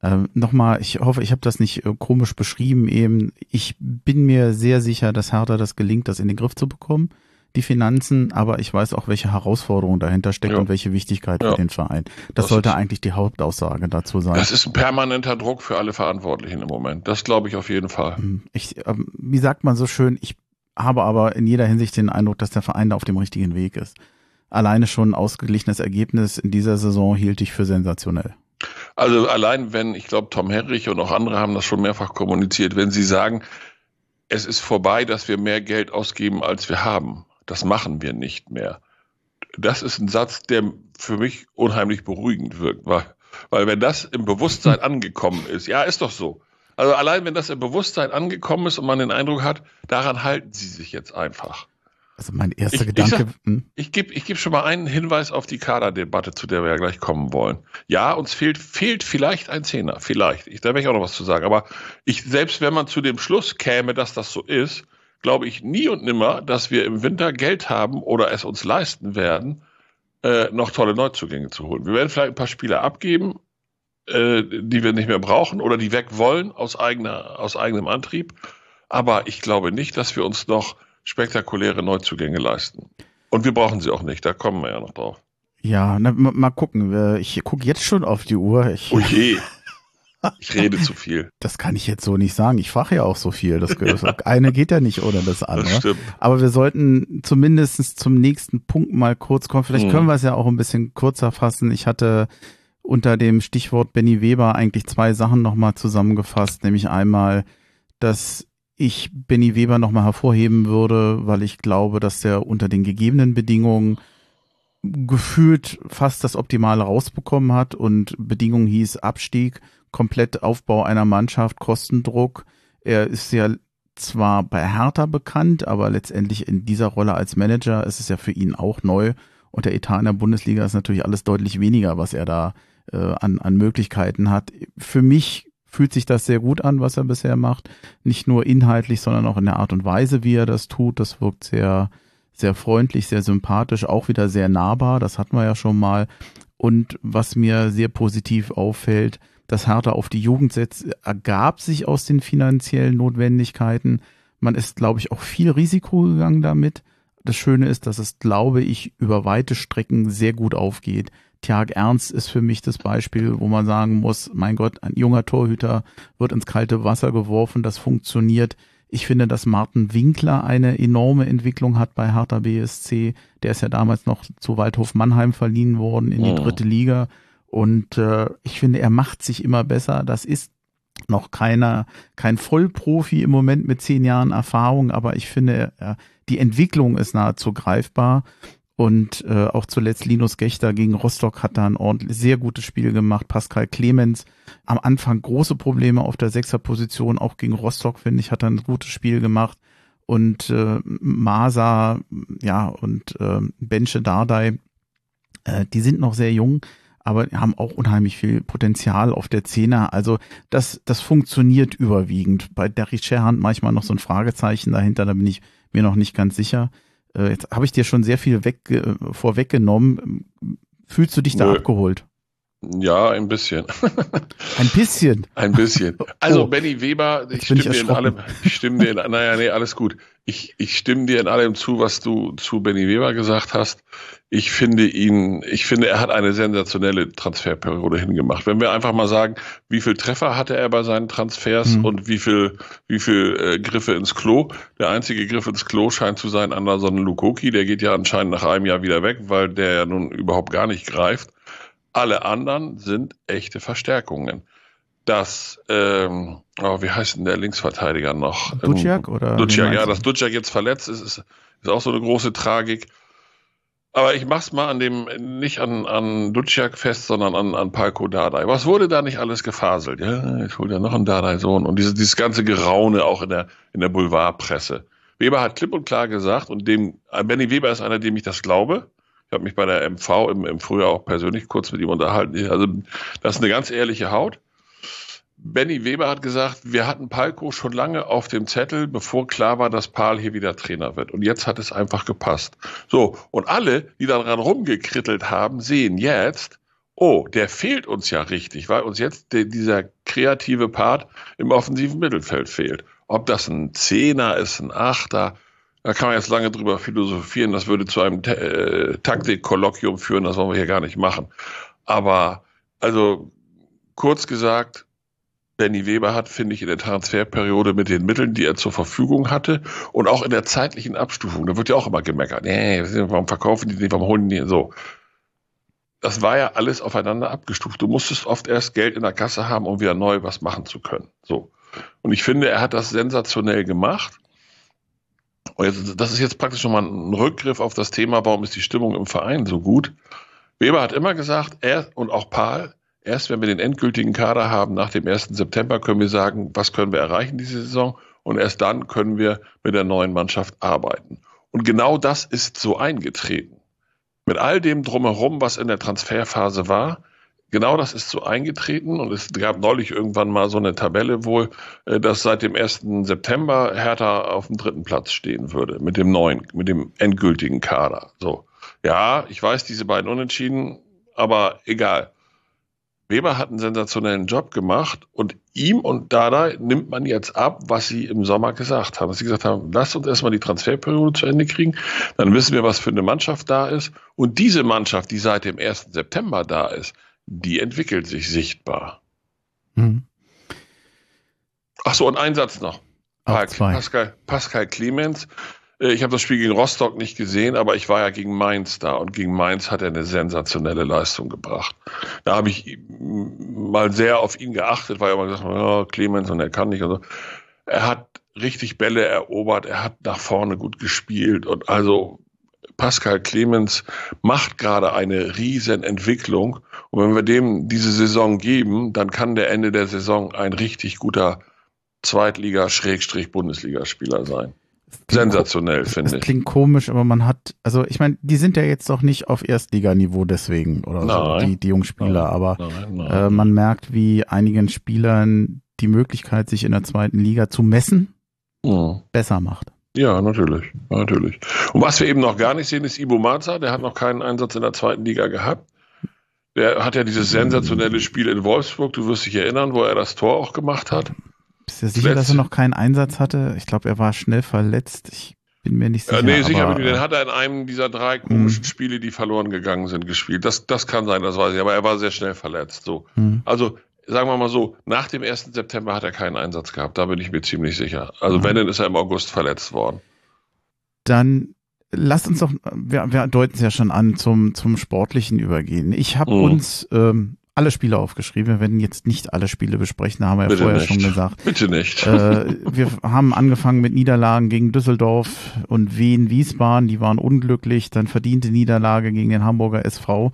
Ähm, Nochmal, ich hoffe, ich habe das nicht äh, komisch beschrieben eben. Ich bin mir sehr sicher, dass Hertha das gelingt, das in den Griff zu bekommen, die Finanzen, aber ich weiß auch, welche Herausforderung dahinter steckt Ja. und welche Wichtigkeit Ja. für den Verein. Das, Das sollte ist- eigentlich die Hauptaussage dazu sein. Das ist ein permanenter Druck für alle Verantwortlichen im Moment. Das glaube ich auf jeden Fall. Hm, Ich, ähm, wie sagt man so schön, ich habe aber in jeder Hinsicht den Eindruck, dass der Verein da auf dem richtigen Weg ist. Alleine schon ein ausgeglichenes Ergebnis in dieser Saison hielt ich für sensationell. Also allein wenn, ich glaube, Tom Herrich und auch andere haben das schon mehrfach kommuniziert, wenn sie sagen, es ist vorbei, dass wir mehr Geld ausgeben, als wir haben. Das machen wir nicht mehr. Das ist ein Satz, der für mich unheimlich beruhigend wirkt, weil, weil wenn das im Bewusstsein [LAUGHS] angekommen ist, ja, ist doch so. Also allein wenn das im Bewusstsein angekommen ist und man den Eindruck hat, daran halten sie sich jetzt einfach. Also mein erster Ich- Gedanke, hm, Ich gebe ich geb schon mal einen Hinweis auf die Kaderdebatte, zu der wir ja gleich kommen wollen. Ja, uns fehlt, fehlt vielleicht ein Zehner, vielleicht. Ich, da werde ich auch noch was zu sagen. Aber ich, selbst wenn man zu dem Schluss käme, dass das so ist, glaube ich nie und nimmer, dass wir im Winter Geld haben oder es uns leisten werden, äh, noch tolle Neuzugänge zu holen. Wir werden vielleicht ein paar Spieler abgeben, äh, die wir nicht mehr brauchen oder die weg wollen aus, eigener, aus eigenem Antrieb. Aber ich glaube nicht, dass wir uns noch spektakuläre Neuzugänge leisten. Und wir brauchen sie auch nicht, da kommen wir ja noch drauf. ja, na, ma- mal gucken. Ich gucke jetzt schon auf die Uhr. Ich, Oh je, [LAUGHS] ich rede zu viel. das kann ich jetzt so nicht sagen. Ich frage ja auch so viel. Das, das eine geht ja nicht ohne das Das andere. stimmt. Aber wir sollten zumindest zum nächsten Punkt mal kurz kommen. Vielleicht Mhm. können wir es ja auch ein bisschen kürzer fassen. Ich hatte unter dem Stichwort Benny Weber eigentlich zwei Sachen nochmal zusammengefasst. Nämlich einmal, dass ich Benny Weber nochmal hervorheben würde, weil ich glaube, dass der unter den gegebenen Bedingungen gefühlt fast das Optimale rausbekommen hat und Bedingung hieß Abstieg, komplett Aufbau einer Mannschaft, Kostendruck. Er ist ja zwar bei Hertha bekannt, aber letztendlich in dieser Rolle als Manager ist es ja für ihn auch neu. Und der Etat in der Bundesliga ist natürlich alles deutlich weniger, was er da äh, an, an Möglichkeiten hat. Für mich fühlt sich das sehr gut an, was er bisher macht. Nicht nur inhaltlich, sondern auch in der Art und Weise, wie er das tut. Das wirkt sehr, sehr freundlich, sehr sympathisch, auch wieder sehr nahbar. Das hatten wir ja schon mal. Und was mir sehr positiv auffällt, dass Hertha auf die Jugend setzt, ergab sich aus den finanziellen Notwendigkeiten. Man ist, glaube ich, auch viel Risiko gegangen damit. Das Schöne ist, dass es, glaube ich, über weite Strecken sehr gut aufgeht. Tjag Ernst ist für mich das Beispiel, wo man sagen muss, mein Gott, ein junger Torhüter wird ins kalte Wasser geworfen, das funktioniert. Ich finde, dass Martin Winkler eine enorme Entwicklung hat bei Hertha BSC. Der ist ja damals noch zu Waldhof Mannheim verliehen worden in die Mhm. dritte Liga. Und äh, ich finde, er macht sich immer besser. Das ist noch keiner, kein Vollprofi im Moment mit zehn Jahren Erfahrung, aber ich finde, äh, die Entwicklung ist nahezu greifbar. Und äh, auch zuletzt Linus Gechter gegen Rostock hat da ein ordentlich, sehr gutes Spiel gemacht. Pascal Clemens am Anfang große Probleme auf der Sechserposition, auch gegen Rostock, finde ich, hat er ein gutes Spiel gemacht. Und äh, Masa, ja, und äh, Benche Dardai, äh, die sind noch sehr jung, aber haben auch unheimlich viel Potenzial auf der Zehner. Also das, das funktioniert überwiegend. Bei Derry Sherhand manchmal noch so ein Fragezeichen dahinter, da bin ich mir noch nicht ganz sicher. Äh, jetzt habe ich dir schon sehr viel weg, vorweggenommen. Fühlst du dich da Nö. abgeholt? Ja, ein bisschen. Ein bisschen. Ein bisschen. [LAUGHS] Also Oh. Benny Weber, ich stimme ich dir in allem, ich stimme dir in, naja, nee, alles gut. Ich, ich stimme dir in allem zu, was du zu Benny Weber gesagt hast. Ich finde ihn, ich finde, er hat eine sensationelle Transferperiode hingemacht. Wenn wir einfach mal sagen, wie viel Treffer hatte er bei seinen Transfers Mhm. und wie viel, wie viel äh, Griffe ins Klo. Der einzige Griff ins Klo scheint zu sein Anderson Lukoki. Der geht ja anscheinend nach einem Jahr wieder weg, weil der ja nun überhaupt gar nicht greift. Alle anderen sind echte Verstärkungen. Das, ähm, oh, wie heißt denn der Linksverteidiger noch? Duciak oder? Duciak, ja, dass Duciak jetzt verletzt ist, ist, ist auch so eine große Tragik. Aber ich mach's mal an dem, nicht an, an Duciak fest, sondern an, an Palko Dardai. Was wurde da nicht alles gefaselt? Ja, jetzt holt er noch einen Dardai-Sohn. Und dieses, dieses ganze Geraune auch in der, in der Boulevardpresse. Weber hat klipp und klar gesagt, und dem, Benny Weber ist einer, dem ich das glaube. Ich habe mich bei der MV im, im Frühjahr auch persönlich kurz mit ihm unterhalten. Also, das ist eine ganz ehrliche Haut. Benny Weber hat gesagt, wir hatten Palko schon lange auf dem Zettel, bevor klar war, dass Paul hier wieder Trainer wird. Und jetzt hat es einfach gepasst. So, und alle, die daran rumgekrittelt haben, sehen jetzt, oh, der fehlt uns ja richtig, weil uns jetzt der, dieser kreative Part im offensiven Mittelfeld fehlt. Ob das ein Zehner ist, ein Achter, da kann man jetzt lange drüber philosophieren. Das würde zu einem äh, Taktikkolloquium führen, das wollen wir hier gar nicht machen. Aber, also, kurz gesagt, Benny Weber hat, finde ich, in der Transferperiode mit den Mitteln, die er zur Verfügung hatte und auch in der zeitlichen Abstufung, da wird ja auch immer gemeckert, nee, warum verkaufen die nicht, warum holen die so. Das war ja alles aufeinander abgestuft. Du musstest oft erst Geld in der Kasse haben, um wieder neu was machen zu können. So. Und ich finde, er hat das sensationell gemacht. Und jetzt, das ist jetzt praktisch nochmal ein Rückgriff auf das Thema, warum ist die Stimmung im Verein so gut. Weber hat immer gesagt, er und auch Paul, Erst wenn wir den endgültigen Kader haben, nach dem 1. September, können wir sagen, was können wir erreichen diese Saison. Und erst dann können wir mit der neuen Mannschaft arbeiten. Und genau das ist so eingetreten. Mit all dem drumherum, was in der Transferphase war, genau das ist so eingetreten. Und es gab neulich irgendwann mal so eine Tabelle wohl, äh, dass seit dem 1. September Hertha auf dem dritten Platz stehen würde, mit dem neuen, mit dem endgültigen Kader. So. Ja, ich weiß, diese beiden Unentschieden, aber egal. Weber hat einen sensationellen Job gemacht und ihm und Dada nimmt man jetzt ab, was sie im Sommer gesagt haben. Dass sie gesagt haben, lasst uns erstmal die Transferperiode zu Ende kriegen, dann wissen wir, was für eine Mannschaft da ist. Und diese Mannschaft, die seit dem 1. September da ist, die entwickelt sich sichtbar. Mhm. Ach so, und ein Satz noch. Pascal, Pascal Clemens ich habe das Spiel gegen Rostock nicht gesehen, aber ich war ja gegen Mainz da und gegen Mainz hat er eine sensationelle Leistung gebracht. Da habe ich mal sehr auf ihn geachtet, weil er immer gesagt hat, oh, Clemens und er kann nicht und so. Er hat richtig Bälle erobert, er hat nach vorne gut gespielt und also Pascal Clemens macht gerade eine riesen Entwicklung und wenn wir dem diese Saison geben, dann kann der Ende der Saison ein richtig guter Zweitliga-Bundesligaspieler sein. Sensationell, finde ich. Das klingt komisch, aber man hat, also ich meine, die sind ja jetzt doch nicht auf Erstliganiveau deswegen oder nein, so, die, die Jungspieler, nein, aber nein, äh, man merkt, wie einigen Spielern die Möglichkeit, sich in der zweiten Liga zu messen, mhm. besser macht. Ja, natürlich, natürlich. Und was wir eben noch gar nicht sehen, ist Ibo Maza, der hat noch keinen Einsatz in der zweiten Liga gehabt. Der hat ja dieses sensationelle Spiel in Wolfsburg, du wirst dich erinnern, wo er das Tor auch gemacht hat. Bist du sicher, dass er noch keinen Einsatz hatte? Ich glaube, er war schnell verletzt. Ich bin mir nicht sicher. Ja, nee, sicher, aber, den hat er in einem dieser drei komischen mh. Spiele, die verloren gegangen sind, gespielt. Das, das kann sein, das weiß ich, aber er war sehr schnell verletzt. So. Mh. Also, sagen wir mal so, nach dem 1. September hat er keinen Einsatz gehabt, da bin ich mir ziemlich sicher. Also, mh. wenn, dann ist er im August verletzt worden. Dann lasst uns doch, wir, wir deuten es ja schon an, zum, zum Sportlichen übergehen. Ich habe mhm. uns ähm, alle Spiele aufgeschrieben. Wir werden jetzt nicht alle Spiele besprechen, da haben wir ja Bitte vorher nicht. schon gesagt. [LAUGHS] Bitte nicht. Äh, wir haben angefangen mit Niederlagen gegen Düsseldorf und Wien, Wiesbaden, die waren unglücklich, dann verdiente Niederlage gegen den Hamburger SV.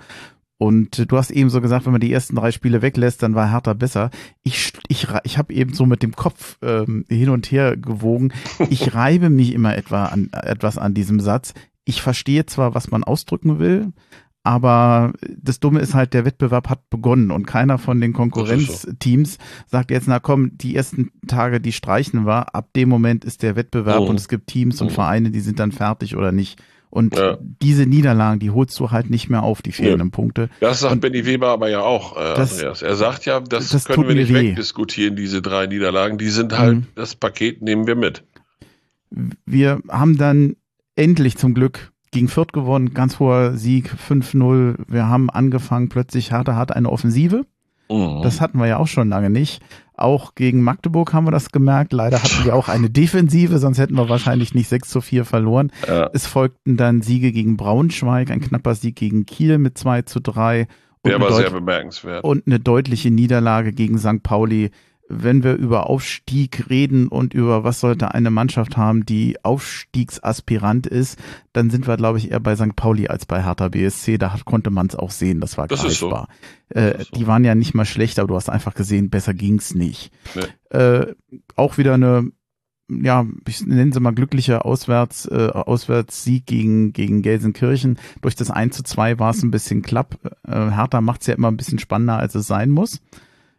Und du hast eben so gesagt, wenn man die ersten drei Spiele weglässt, dann war Hertha besser. Ich, ich, ich habe eben so mit dem Kopf ähm, hin und her gewogen. Ich [LAUGHS] reibe mich immer etwa an, etwas an diesem Satz. Ich verstehe zwar, was man ausdrücken will, aber das Dumme ist halt, der Wettbewerb hat begonnen und keiner von den Konkurrenzteams sagt jetzt, na komm, die ersten Tage, die streichen wir. Ab dem Moment ist der Wettbewerb oh. und es gibt Teams und oh. Vereine, die sind dann fertig oder nicht. Und ja. diese Niederlagen, die holst du halt nicht mehr auf, die fehlenden ja. Punkte. Das sagt und Benny Weber aber ja auch, äh, das, Andreas. Er sagt ja, das, das können wir nicht weh. wegdiskutieren, diese drei Niederlagen. Die sind halt, mhm. das Paket nehmen wir mit. Wir haben dann endlich zum Glück gegen Fürth gewonnen, ganz hoher Sieg, 5-0. Wir haben angefangen, plötzlich Hertha hat eine Offensive. Mhm. Das hatten wir ja auch schon lange nicht. Auch gegen Magdeburg haben wir das gemerkt. Leider hatten wir auch eine Defensive, sonst hätten wir wahrscheinlich nicht 6 zu 4 verloren. Ja. Es folgten dann Siege gegen Braunschweig, ein knapper Sieg gegen Kiel mit 2 zu 3. Der war sehr bemerkenswert. Und eine deutliche Niederlage gegen St. Pauli wenn wir über Aufstieg reden und über was sollte eine Mannschaft haben, die Aufstiegsaspirant ist, dann sind wir, glaube ich, eher bei St. Pauli als bei Hertha BSC. Da konnte man es auch sehen, das war das greifbar. So. Äh, so. Die waren ja nicht mal schlecht, aber du hast einfach gesehen, besser ging's nicht. Nee. Äh, auch wieder eine ja, ich nenne sie mal glücklicher Auswärts, äh, Auswärtssieg gegen, gegen Gelsenkirchen. Durch das 1 zu 2 war es ein bisschen klapp. Äh, Hertha macht es ja immer ein bisschen spannender, als es sein muss.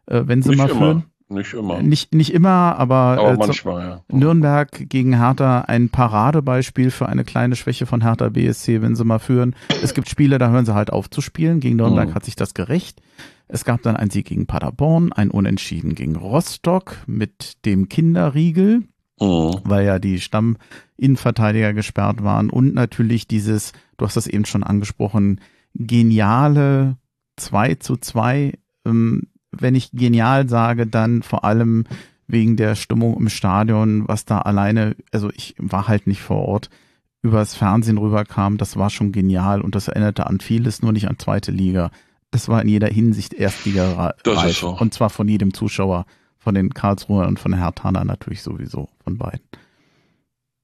Äh, wenn sie Nicht mal führen. Nicht immer. Nicht, nicht immer, aber, Aber äh, manchmal, ja. Nürnberg gegen Hertha ein Paradebeispiel für eine kleine Schwäche von Hertha BSC, wenn sie mal führen. Es gibt Spiele, da hören sie halt auf zu spielen. Gegen Nürnberg Mhm. hat sich das gerecht. Es gab dann einen Sieg gegen Paderborn, ein Unentschieden gegen Rostock mit dem Kinderriegel, Mhm. weil ja die Stamminnenverteidiger gesperrt waren und natürlich dieses, du hast das eben schon angesprochen, geniale 2 zu 2. Ähm, wenn ich genial sage, dann vor allem wegen der Stimmung im Stadion, was da alleine, also ich war halt nicht vor Ort, übers Fernsehen rüberkam, das war schon genial und das erinnerte an vieles, nur nicht an zweite Liga. Das war in jeder Hinsicht Erstliga reif. so. Und zwar von jedem Zuschauer, von den Karlsruher und von der Herthaner natürlich sowieso, von beiden.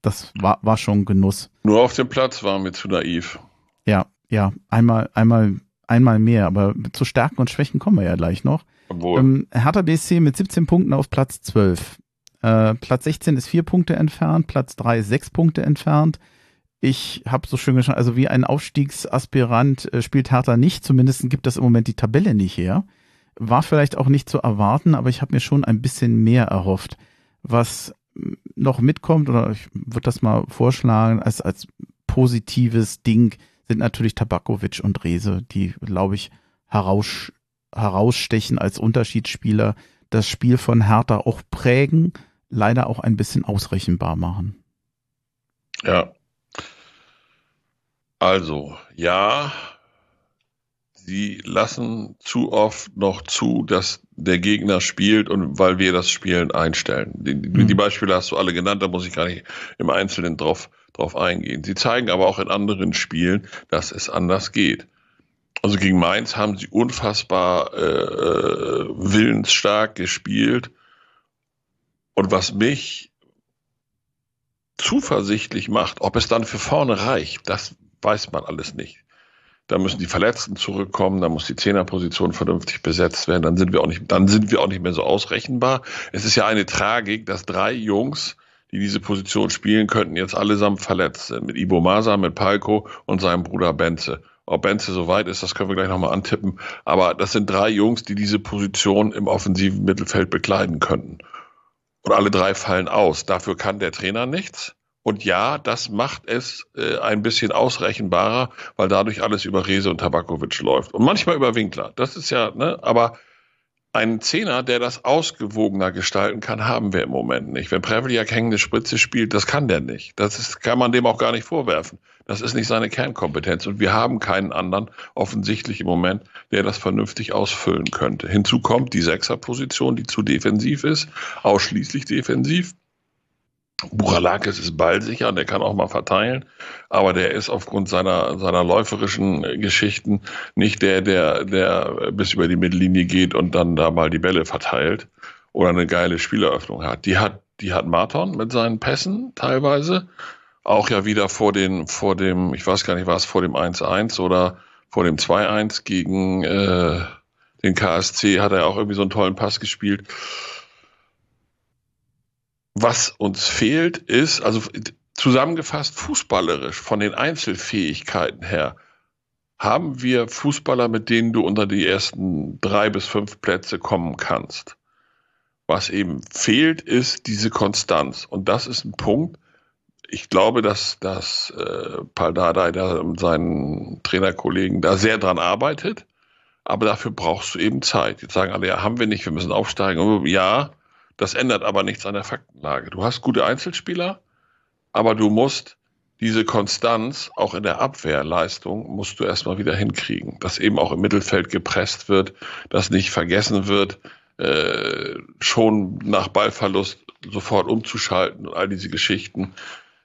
Das war, war schon Genuss. Nur auf dem Platz waren wir zu naiv. Ja, ja, einmal, einmal, einmal mehr, aber zu Stärken und Schwächen kommen wir ja gleich noch. Obwohl, Ähm, Hertha BSC mit 17 Punkten auf Platz 12. Äh, Platz 16 ist vier Punkte entfernt, Platz 3 ist sechs Punkte entfernt. Ich habe so schön geschaut, also wie ein Aufstiegsaspirant äh, spielt Hertha nicht, zumindest gibt das im Moment die Tabelle nicht her. War vielleicht auch nicht zu erwarten, aber ich habe mir schon ein bisschen mehr erhofft. Was noch mitkommt, oder ich würde das mal vorschlagen, als, als positives Ding sind natürlich Tabakovic und Rese, die, glaube ich, heraus, herausstechen als Unterschiedsspieler, das Spiel von Hertha auch prägen, leider auch ein bisschen ausrechenbar machen. ja. Also, ja, sie lassen zu oft noch zu, dass der Gegner spielt und weil wir das Spielen einstellen. Die, Mhm. die Beispiele hast du alle genannt, da muss ich gar nicht im Einzelnen drauf, drauf eingehen. Sie zeigen aber auch in anderen Spielen, dass es anders geht. Also gegen Mainz haben sie unfassbar äh, äh, willensstark gespielt. Und was mich zuversichtlich macht, ob es dann für vorne reicht, das weiß man alles nicht. Da müssen die Verletzten zurückkommen, da muss die Zehnerposition vernünftig besetzt werden, dann sind wir auch nicht, dann sind wir auch nicht mehr so ausrechenbar. Es ist ja eine Tragik, dass drei Jungs, die diese Position spielen könnten, jetzt allesamt verletzt sind. Mit Ibo Masa, mit Palko und seinem Bruder Benze. Ob Benze so weit ist, das können wir gleich nochmal antippen. Aber das sind drei Jungs, die diese Position im offensiven Mittelfeld bekleiden könnten. Und alle drei fallen aus. Dafür kann der Trainer nichts. Und ja, das macht es äh, ein bisschen ausrechenbarer, weil dadurch alles über Rese und Tabakovic läuft. Und manchmal über Winkler. Das ist ja, ne, aber einen Zehner, der das ausgewogener gestalten kann, haben wir im Moment nicht. Wenn Prevliak hängende Spritze spielt, das kann der nicht. Das ist, kann man dem auch gar nicht vorwerfen. Das ist nicht seine Kernkompetenz. Und wir haben keinen anderen, offensichtlich im Moment, der das vernünftig ausfüllen könnte. Hinzu kommt die Sechserposition, die zu defensiv ist, ausschließlich defensiv. Buralakis ist ballsicher der kann auch mal verteilen, aber der ist aufgrund seiner, seiner läuferischen Geschichten nicht der, der, der bis über die Mittellinie geht und dann da mal die Bälle verteilt oder eine geile Spieleröffnung hat. Die hat, die hat Marton mit seinen Pässen teilweise. Auch ja wieder vor den, vor dem, ich weiß gar nicht, war es vor dem 1-1 oder vor dem 2-1 gegen äh, den KSC hat er auch irgendwie so einen tollen Pass gespielt. Was uns fehlt, ist, also zusammengefasst fußballerisch von den Einzelfähigkeiten her, haben wir Fußballer, mit denen du unter die ersten drei bis fünf Plätze kommen kannst. Was eben fehlt, ist diese Konstanz. Und das ist ein Punkt. Ich glaube, dass, dass äh, Paldadei da mit seinen Trainerkollegen da sehr dran arbeitet. Aber dafür brauchst du eben Zeit. Jetzt sagen alle, ja, haben wir nicht, wir müssen aufsteigen. Ja, das ändert aber nichts an der Faktenlage. Du hast gute Einzelspieler, aber du musst diese Konstanz auch in der Abwehrleistung musst du erstmal wieder hinkriegen, dass eben auch im Mittelfeld gepresst wird, dass nicht vergessen wird, äh, schon nach Ballverlust sofort umzuschalten und all diese Geschichten,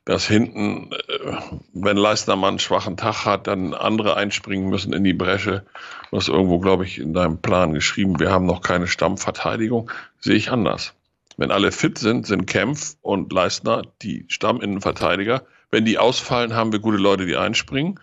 dass hinten, äh, wenn Leistnermann einen schwachen Tag hat, dann andere einspringen müssen in die Bresche. Du hast irgendwo, glaube ich, in deinem Plan geschrieben, wir haben noch keine Stammverteidigung, sehe ich anders. Wenn alle fit sind, sind Kempf und Leistner die Stamminnenverteidiger. Wenn die ausfallen, haben wir gute Leute, die einspringen.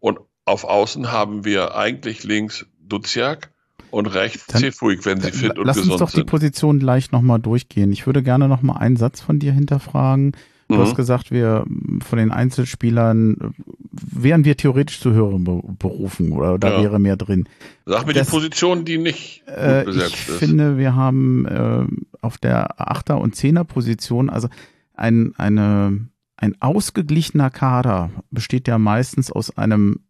Und auf Außen haben wir eigentlich links Duziak und rechts Cefuig, wenn sie fit und Lass uns gesund doch die sind. Position gleich nochmal durchgehen. Ich würde gerne nochmal einen Satz von dir hinterfragen. Du Mhm. hast gesagt, wir von den Einzelspielern wären wir theoretisch zu höheren Berufen oder da Ja. wäre mehr drin. Sag mir Das- die Position, die nicht gut Äh, besetzt ich ist. finde, wir haben äh, auf der Achter- und Zehner-Position, also ein, eine, ein ausgeglichener Kader besteht ja meistens aus einem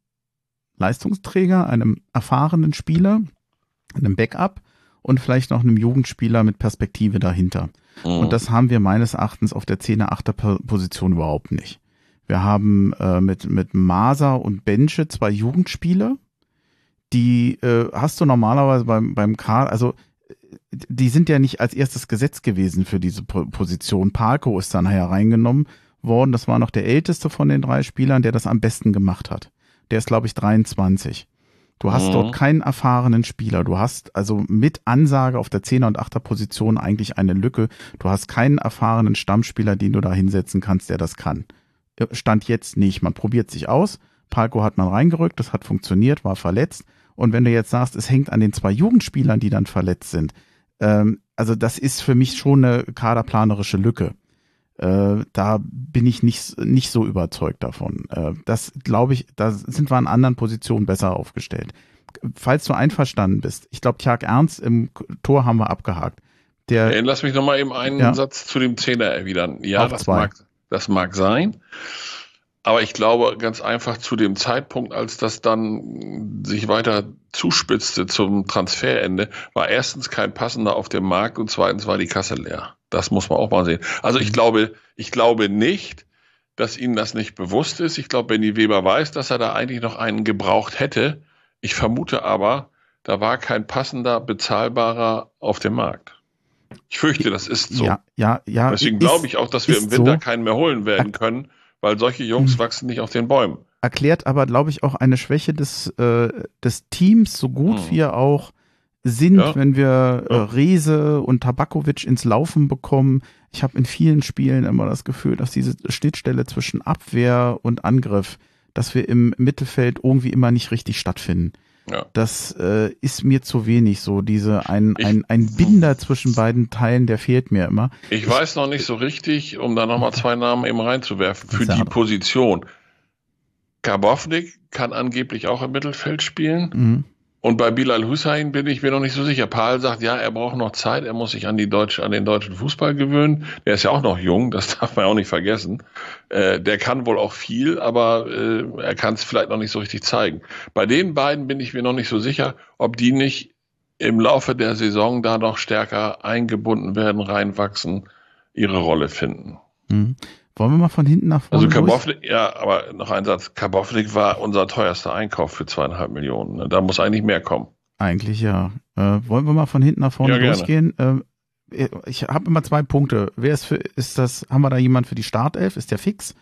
Leistungsträger, einem erfahrenen Spieler, einem Backup und vielleicht noch einem Jugendspieler mit Perspektive dahinter. Mhm. Und das haben wir meines Erachtens auf der 10er, 8er Po- Position überhaupt nicht. Wir haben äh, mit, mit Maser und Benche zwei Jugendspieler, die äh, hast du normalerweise beim, beim Karl, also äh, die sind ja nicht als erstes Gesetz gewesen für diese Po- Position. Palko ist dann hereingenommen worden. Das war noch der älteste von den drei Spielern, der das am besten gemacht hat. Der ist, glaube ich, 23. Du hast Mhm. dort keinen erfahrenen Spieler. Du hast also mit Ansage auf der 10er und 8er Position eigentlich eine Lücke. Du hast keinen erfahrenen Stammspieler, den du da hinsetzen kannst, der das kann. Stand jetzt nicht. Man probiert sich aus. Palko hat man reingerückt, das hat funktioniert, war verletzt. Und wenn du jetzt sagst, es hängt an den zwei Jugendspielern, die dann verletzt sind, ähm, also das ist für mich schon eine kaderplanerische Lücke. Äh, da bin ich nicht, nicht so überzeugt davon. Äh, das glaube ich, da sind wir an anderen Positionen besser aufgestellt. Falls du einverstanden bist, ich glaube, Tjag Ernst im Tor haben wir abgehakt. Der, Ey, lass mich noch mal eben einen Ja. Satz zu dem Zehner erwidern. Ja, das zwei. mag, das mag sein. Aber ich glaube ganz einfach zu dem Zeitpunkt, als das dann sich weiter zuspitzte zum Transferende, war erstens kein passender auf dem Markt und zweitens war die Kasse leer. Das muss man auch mal sehen. Also ich glaube, ich glaube nicht, dass Ihnen das nicht bewusst ist. Ich glaube, Benny Weber weiß, dass er da eigentlich noch einen gebraucht hätte. Ich vermute aber, da war kein passender, bezahlbarer auf dem Markt. Ich fürchte, das ist so. Ja, ja, ja. Deswegen glaube ich auch, dass wir im Winter so. keinen mehr holen werden können, weil solche Jungs Hm. wachsen nicht auf den Bäumen. erklärt aber, glaube ich, auch eine Schwäche des, äh, des Teams, so gut Hm. wir auch sind, Ja. wenn wir äh, Ja. Rese und Tabakovic ins Laufen bekommen. Ich habe in vielen Spielen immer das Gefühl, dass diese Schnittstelle zwischen Abwehr und Angriff, dass wir im Mittelfeld irgendwie immer nicht richtig stattfinden. Ja. Das äh, ist mir zu wenig. So diese ein, Ich- ein, ein Binder zwischen beiden Teilen, der fehlt mir immer. Ich weiß noch nicht so richtig, um da nochmal zwei Namen eben reinzuwerfen, für die. Position. Karbovnik kann angeblich auch im Mittelfeld spielen. Mhm. Und bei Bilal Hussein bin ich mir noch nicht so sicher. Paul sagt, ja, er braucht noch Zeit, er muss sich an, die deutsche, an den deutschen Fußball gewöhnen. Der ist ja auch noch jung, das [LAUGHS] darf man auch nicht vergessen. Äh, der kann wohl auch viel, aber äh, er kann es vielleicht noch nicht so richtig zeigen. Bei den beiden bin ich mir noch nicht so sicher, ob die nicht im Laufe der Saison da noch stärker eingebunden werden, reinwachsen, ihre Rolle finden. Mhm. Wollen wir mal von hinten nach vorne? Also? Karbovnik, ja, aber noch ein Satz. Karbovnik war unser teuerster Einkauf für zweieinhalb Millionen. ne? Da muss eigentlich mehr kommen. Eigentlich ja. Äh, wollen wir mal von hinten nach vorne Ja, durchgehen? Ähm, ich habe immer zwei Punkte. Wer ist für, ist das, haben wir da jemand für die Startelf? Ist der fix?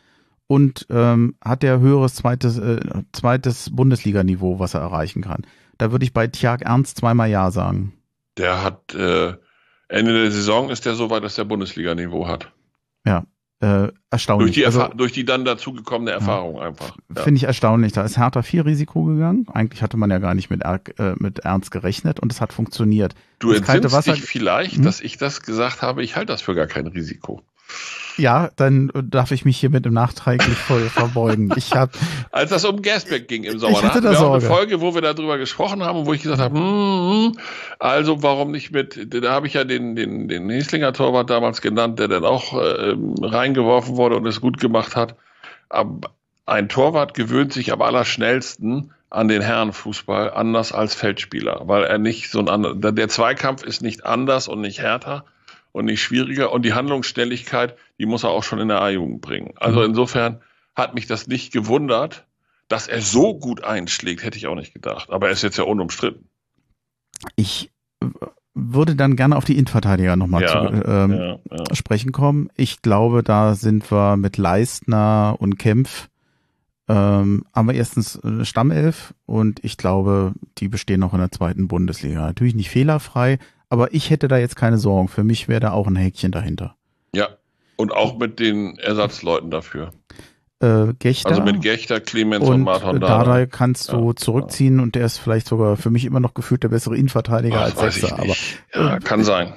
Und ähm, hat der höheres zweites, äh, zweites Bundesliganiveau, was er erreichen kann? Da würde ich bei Tjag Ernst zweimal Ja sagen. Der hat äh, Ende der Saison ist der so weit, dass der Bundesliga-Niveau hat. Äh, erstaunlich. Durch die, also, durch die dann dazugekommene Erfahrung einfach. Ja. Finde ich erstaunlich. Da ist Hertha viel Risiko gegangen. Eigentlich hatte man ja gar nicht mit, Er- äh, mit Ernst gerechnet und es hat funktioniert. Du das entsinnst dich vielleicht, Hm? dass ich das gesagt habe. Ich halte das für gar kein Risiko. Ja, dann darf ich mich hiermit im nachträglich voll verbeugen. Ich habe [LAUGHS] Als das um Gasback ging im Sommer, Ich hatte da hatten wir auch eine Sorge. Folge, wo wir darüber gesprochen haben und wo ich gesagt habe, hm, hm, also warum nicht mit, da habe ich ja den, den, den Hieslinger Torwart damals genannt, der dann auch äh, reingeworfen wurde und es gut gemacht hat. Aber ein Torwart gewöhnt sich am allerschnellsten an den Herrenfußball anders als Feldspieler, weil er nicht so ein anderer, der- der Zweikampf ist nicht anders und nicht härter und nicht schwieriger und die Handlungsschnelligkeit, die muss er auch schon in der A-Jugend bringen. Also Mhm. insofern hat mich das nicht gewundert, dass er so gut einschlägt, hätte ich auch nicht gedacht. Aber er ist jetzt ja unumstritten. Ich äh, würde dann gerne auf die Innenverteidiger nochmal Ja, zu ähm, ja, ja. sprechen kommen. Ich glaube, da sind wir mit Leistner und Kempf ähm, haben wir erstens eine Stammelf und ich glaube, die bestehen noch in der zweiten Bundesliga. Natürlich nicht fehlerfrei, aber ich hätte da jetzt keine Sorgen. Für mich wäre da auch ein Häkchen dahinter. ja. Und auch mit den Ersatzleuten dafür. Äh, Gechter Also mit Gechter, Clemens und, und Martin Dardai Dardai. kannst du Ja, zurückziehen und der ist vielleicht sogar für mich immer noch gefühlt der bessere Innenverteidiger Ach, als Sechster. Aber. Ja, kann sein.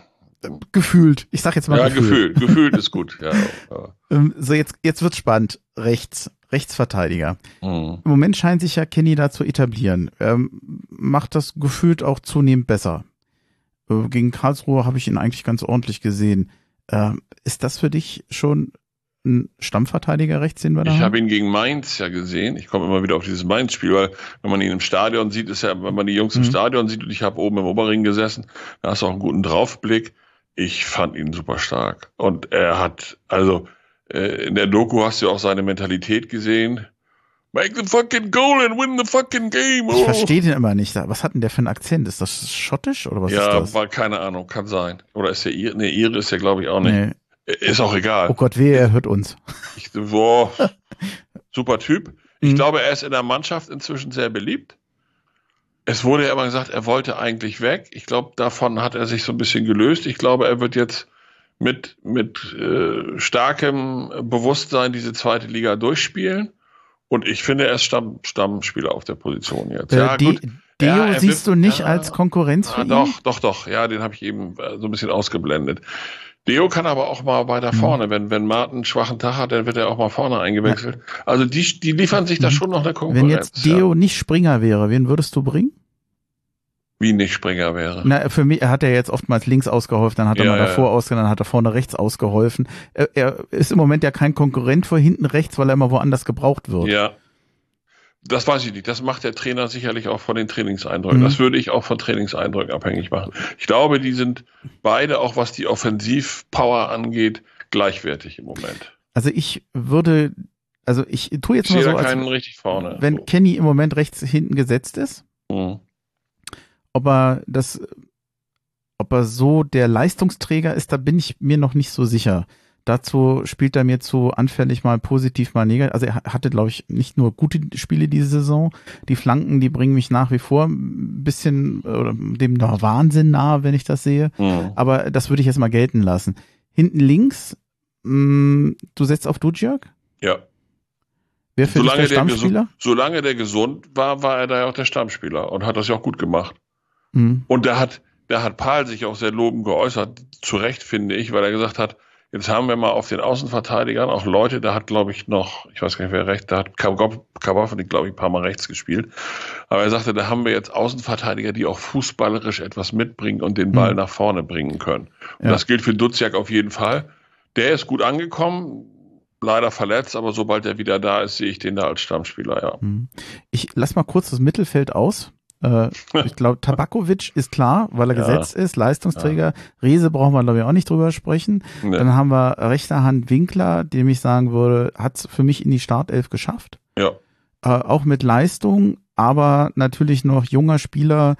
gefühlt, ich sag jetzt mal Ja, gefühlt. gefühlt. Gefühlt [LAUGHS] ist gut. Ja, ja. Ähm, so, jetzt, jetzt wird's spannend. Rechts. Rechtsverteidiger. Mhm. Im Moment scheint sich ja Kenny da zu etablieren. Ähm, macht das gefühlt auch zunehmend besser. Äh, gegen Karlsruhe habe ich ihn eigentlich ganz ordentlich gesehen. Äh, ist das für dich schon ein Stammverteidiger rechts, den wir da Ich habe ihn gegen Mainz ja gesehen. Ich komme immer wieder auf dieses Mainz-Spiel, weil wenn man ihn im Stadion sieht, ist ja, wenn man die Jungs mhm. im Stadion sieht und ich habe oben im Oberring gesessen, da hast du auch einen guten Draufblick. Ich fand ihn super stark. Und er hat, also äh, in der Doku hast du auch seine Mentalität gesehen. Make the fucking goal and win the fucking game. Oh. Ich verstehe den immer nicht. Was hat denn der für einen Akzent? Ist das schottisch oder was ja, ist das? Ja, keine Ahnung, kann sein. Oder ist der Ir? Nee, Ire ist ja glaube ich auch nicht. Nee. Ist auch egal. Oh Gott, wehe, er hört uns. [LAUGHS] Ich, boah, [LAUGHS] super Typ. Ich mhm. glaube, er ist in der Mannschaft inzwischen sehr beliebt. Es wurde ja immer gesagt, er wollte eigentlich weg. Ich glaube, davon hat er sich so ein bisschen gelöst. Ich glaube, er wird jetzt mit, mit äh, starkem Bewusstsein diese zweite Liga durchspielen. Und ich finde, er ist Stamm, Stammspieler auf der Position jetzt. Äh, ja, gut. Deo ja, siehst wird, du nicht ja, als Konkurrenz für ja, ihn? Doch, doch, doch. Ja, den habe ich eben äh, so ein bisschen ausgeblendet. Deo kann aber auch mal weiter mhm. vorne. Mhm. Wenn, wenn Martin einen schwachen Tag hat, dann wird er auch mal vorne eingewechselt. Ja. Also die, die liefern sich da mhm. schon noch eine Konkurrenz. Wenn jetzt Deo ja. nicht Springer wäre, wen würdest du bringen? Wie nicht Springer wäre. Na, für mich, hat er jetzt oftmals links ausgeholfen, dann hat er ja, mal davor ja. ausgeholfen, dann hat er vorne rechts ausgeholfen. Er, er, ist im Moment ja kein Konkurrent vor hinten rechts, weil er immer woanders gebraucht wird. Ja. Das weiß ich nicht. Das macht der Trainer sicherlich auch von den Trainingseindrücken. Mhm. Das würde ich auch von Trainingseindrücken abhängig machen. Ich glaube, die sind beide, auch was die Offensivpower angeht, gleichwertig im Moment. Also ich würde, also ich tue jetzt ich mal so, als, richtig vorne. wenn so. Kenny im Moment rechts hinten gesetzt ist, mhm ob er das, ob er so der Leistungsträger ist, da bin ich mir noch nicht so sicher. Dazu spielt er mir zu anfällig mal positiv, mal negativ. Also er hatte, glaube ich, nicht nur gute Spiele diese Saison. Die Flanken, die bringen mich nach wie vor ein bisschen oder dem Wahnsinn nahe, wenn ich das sehe. Mhm. Aber das würde ich jetzt mal gelten lassen. Hinten links, mh, mm, du setzt auf Dujak? Ja. Wer für solange der Stammspieler? Der solange der gesund war, war er da ja auch der Stammspieler und hat das ja auch gut gemacht. Mhm. Und da hat, da hat Paul sich auch sehr lobend geäußert, zu Recht finde ich, weil er gesagt hat, jetzt haben wir mal auf den Außenverteidigern auch Leute, da hat glaube ich noch, ich weiß gar nicht wer recht, da hat Kabafnik glaube ich ein paar Mal rechts gespielt, aber er sagte, da haben wir jetzt Außenverteidiger, die auch fußballerisch etwas mitbringen und den Ball mhm. nach vorne bringen können. Und ja. das gilt für Duziak auf jeden Fall. Der ist gut angekommen, leider verletzt, aber sobald er wieder da ist, sehe ich den da als Stammspieler, ja. Mhm. Ich lass mal kurz das Mittelfeld aus. Äh, ich glaube, Tabakovic ist klar, weil er ja. gesetzt ist, Leistungsträger. Ja. Riese brauchen wir, glaube ich, auch nicht drüber sprechen. Nee. Dann haben wir rechter Hand Winkler, dem ich sagen würde, hat es für mich in die Startelf geschafft. Ja. Äh, auch mit Leistung, aber natürlich noch junger Spieler,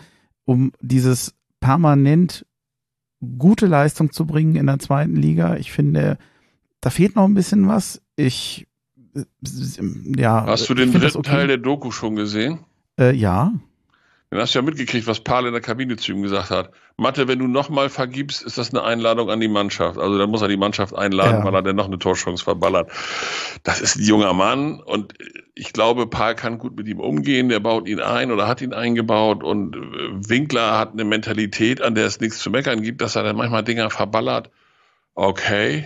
um dieses permanent gute Leistung zu bringen in der zweiten Liga. Ich finde, da fehlt noch ein bisschen was. Ich, äh, ja. Hast du den dritten okay. Teil der Doku schon gesehen? Äh, ja. Dann hast du ja mitgekriegt, was Paul in der Kabine zu ihm gesagt hat. Mathe, wenn du nochmal vergibst, ist das eine Einladung an die Mannschaft. Also dann muss er die Mannschaft einladen, ja. weil er dann noch eine Torchance verballert. Das ist ein junger Mann und ich glaube, Paul kann gut mit ihm umgehen. Der baut ihn ein oder hat ihn eingebaut und Winkler hat eine Mentalität, an der es nichts zu meckern gibt, dass er dann manchmal Dinger verballert. Okay.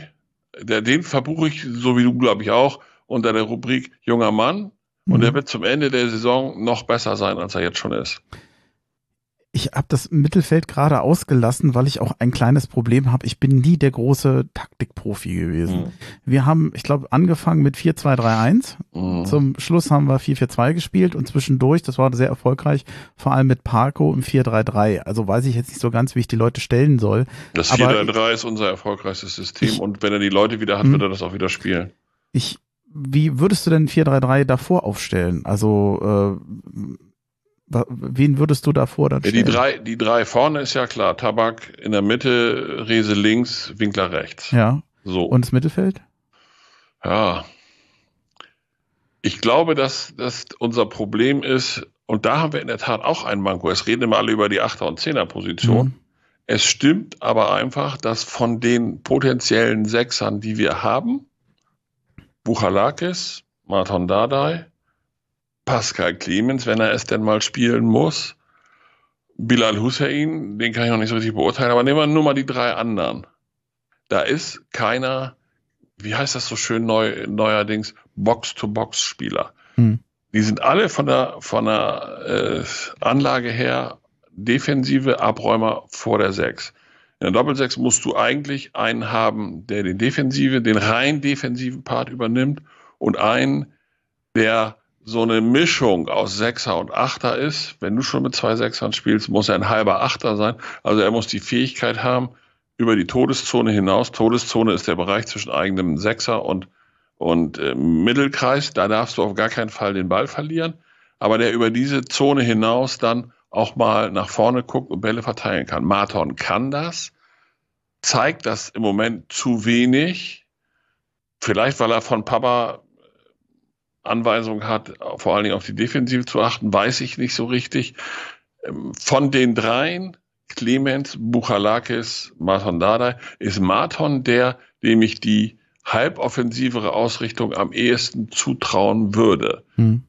Den verbuche ich, so wie du, glaube ich, auch, unter der Rubrik junger Mann und er mhm. wird zum Ende der Saison noch besser sein, als er jetzt schon ist. Ich habe das Mittelfeld gerade ausgelassen, weil ich auch ein kleines Problem habe. Ich bin nie der große Taktikprofi gewesen. Mhm. Wir haben, ich glaube, angefangen mit 4-2-3-1. Mhm. Zum Schluss haben wir 4-4-2 gespielt und zwischendurch, das war sehr erfolgreich, vor allem mit Parco im 4-3-3. Also weiß ich jetzt nicht so ganz, wie ich die Leute stellen soll. Das 4-3-3 ist unser erfolgreiches System ich, und wenn er die Leute wieder hat, wird er das auch wieder spielen. Ich wie würdest du denn 4-3-3 davor aufstellen? Also äh, wen würdest du davor dann stellen? Die drei, die drei vorne ist ja klar. Tabak in der Mitte, Rese links, Winkler rechts. Ja. So. Und das Mittelfeld? Ja. Ich glaube, dass, dass unser Problem ist, und da haben wir in der Tat auch ein Manko. Es reden immer alle über die Achter- und Zehner-Position. Mhm. Es stimmt aber einfach, dass von den potenziellen Sechsern, die wir haben, Buchalakis, Martin Dardai, Pascal Clemens, wenn er es denn mal spielen muss, Bilal Hussein, den kann ich noch nicht so richtig beurteilen, aber nehmen wir nur mal die drei anderen. Da ist keiner, wie heißt das so schön neu, neuerdings, Box-to-Box-Spieler. Hm. Die sind alle von der, von der äh, Anlage her defensive Abräumer vor der 6. In der Doppelsechs musst du eigentlich einen haben, der den defensive, den rein defensiven Part übernimmt und einen, der so eine Mischung aus Sechser und Achter ist. Wenn du schon mit zwei Sechsern spielst, muss er ein halber Achter sein. Also er muss die Fähigkeit haben, über die Todeszone hinaus. Todeszone ist der Bereich zwischen eigenem Sechser und, und äh, Mittelkreis. Da darfst du auf gar keinen Fall den Ball verlieren. Aber der über diese Zone hinaus dann auch mal nach vorne guckt und Bälle verteilen kann. Marton kann das, zeigt das im Moment zu wenig. Vielleicht, weil er von Papa Anweisungen hat, vor allen Dingen auf die Defensive zu achten, weiß ich nicht so richtig. Ähm, von den dreien, Clemens, Buchalakis, Marton Dardai, ist Marton der, dem ich die halboffensivere Ausrichtung am ehesten zutrauen würde. Hm.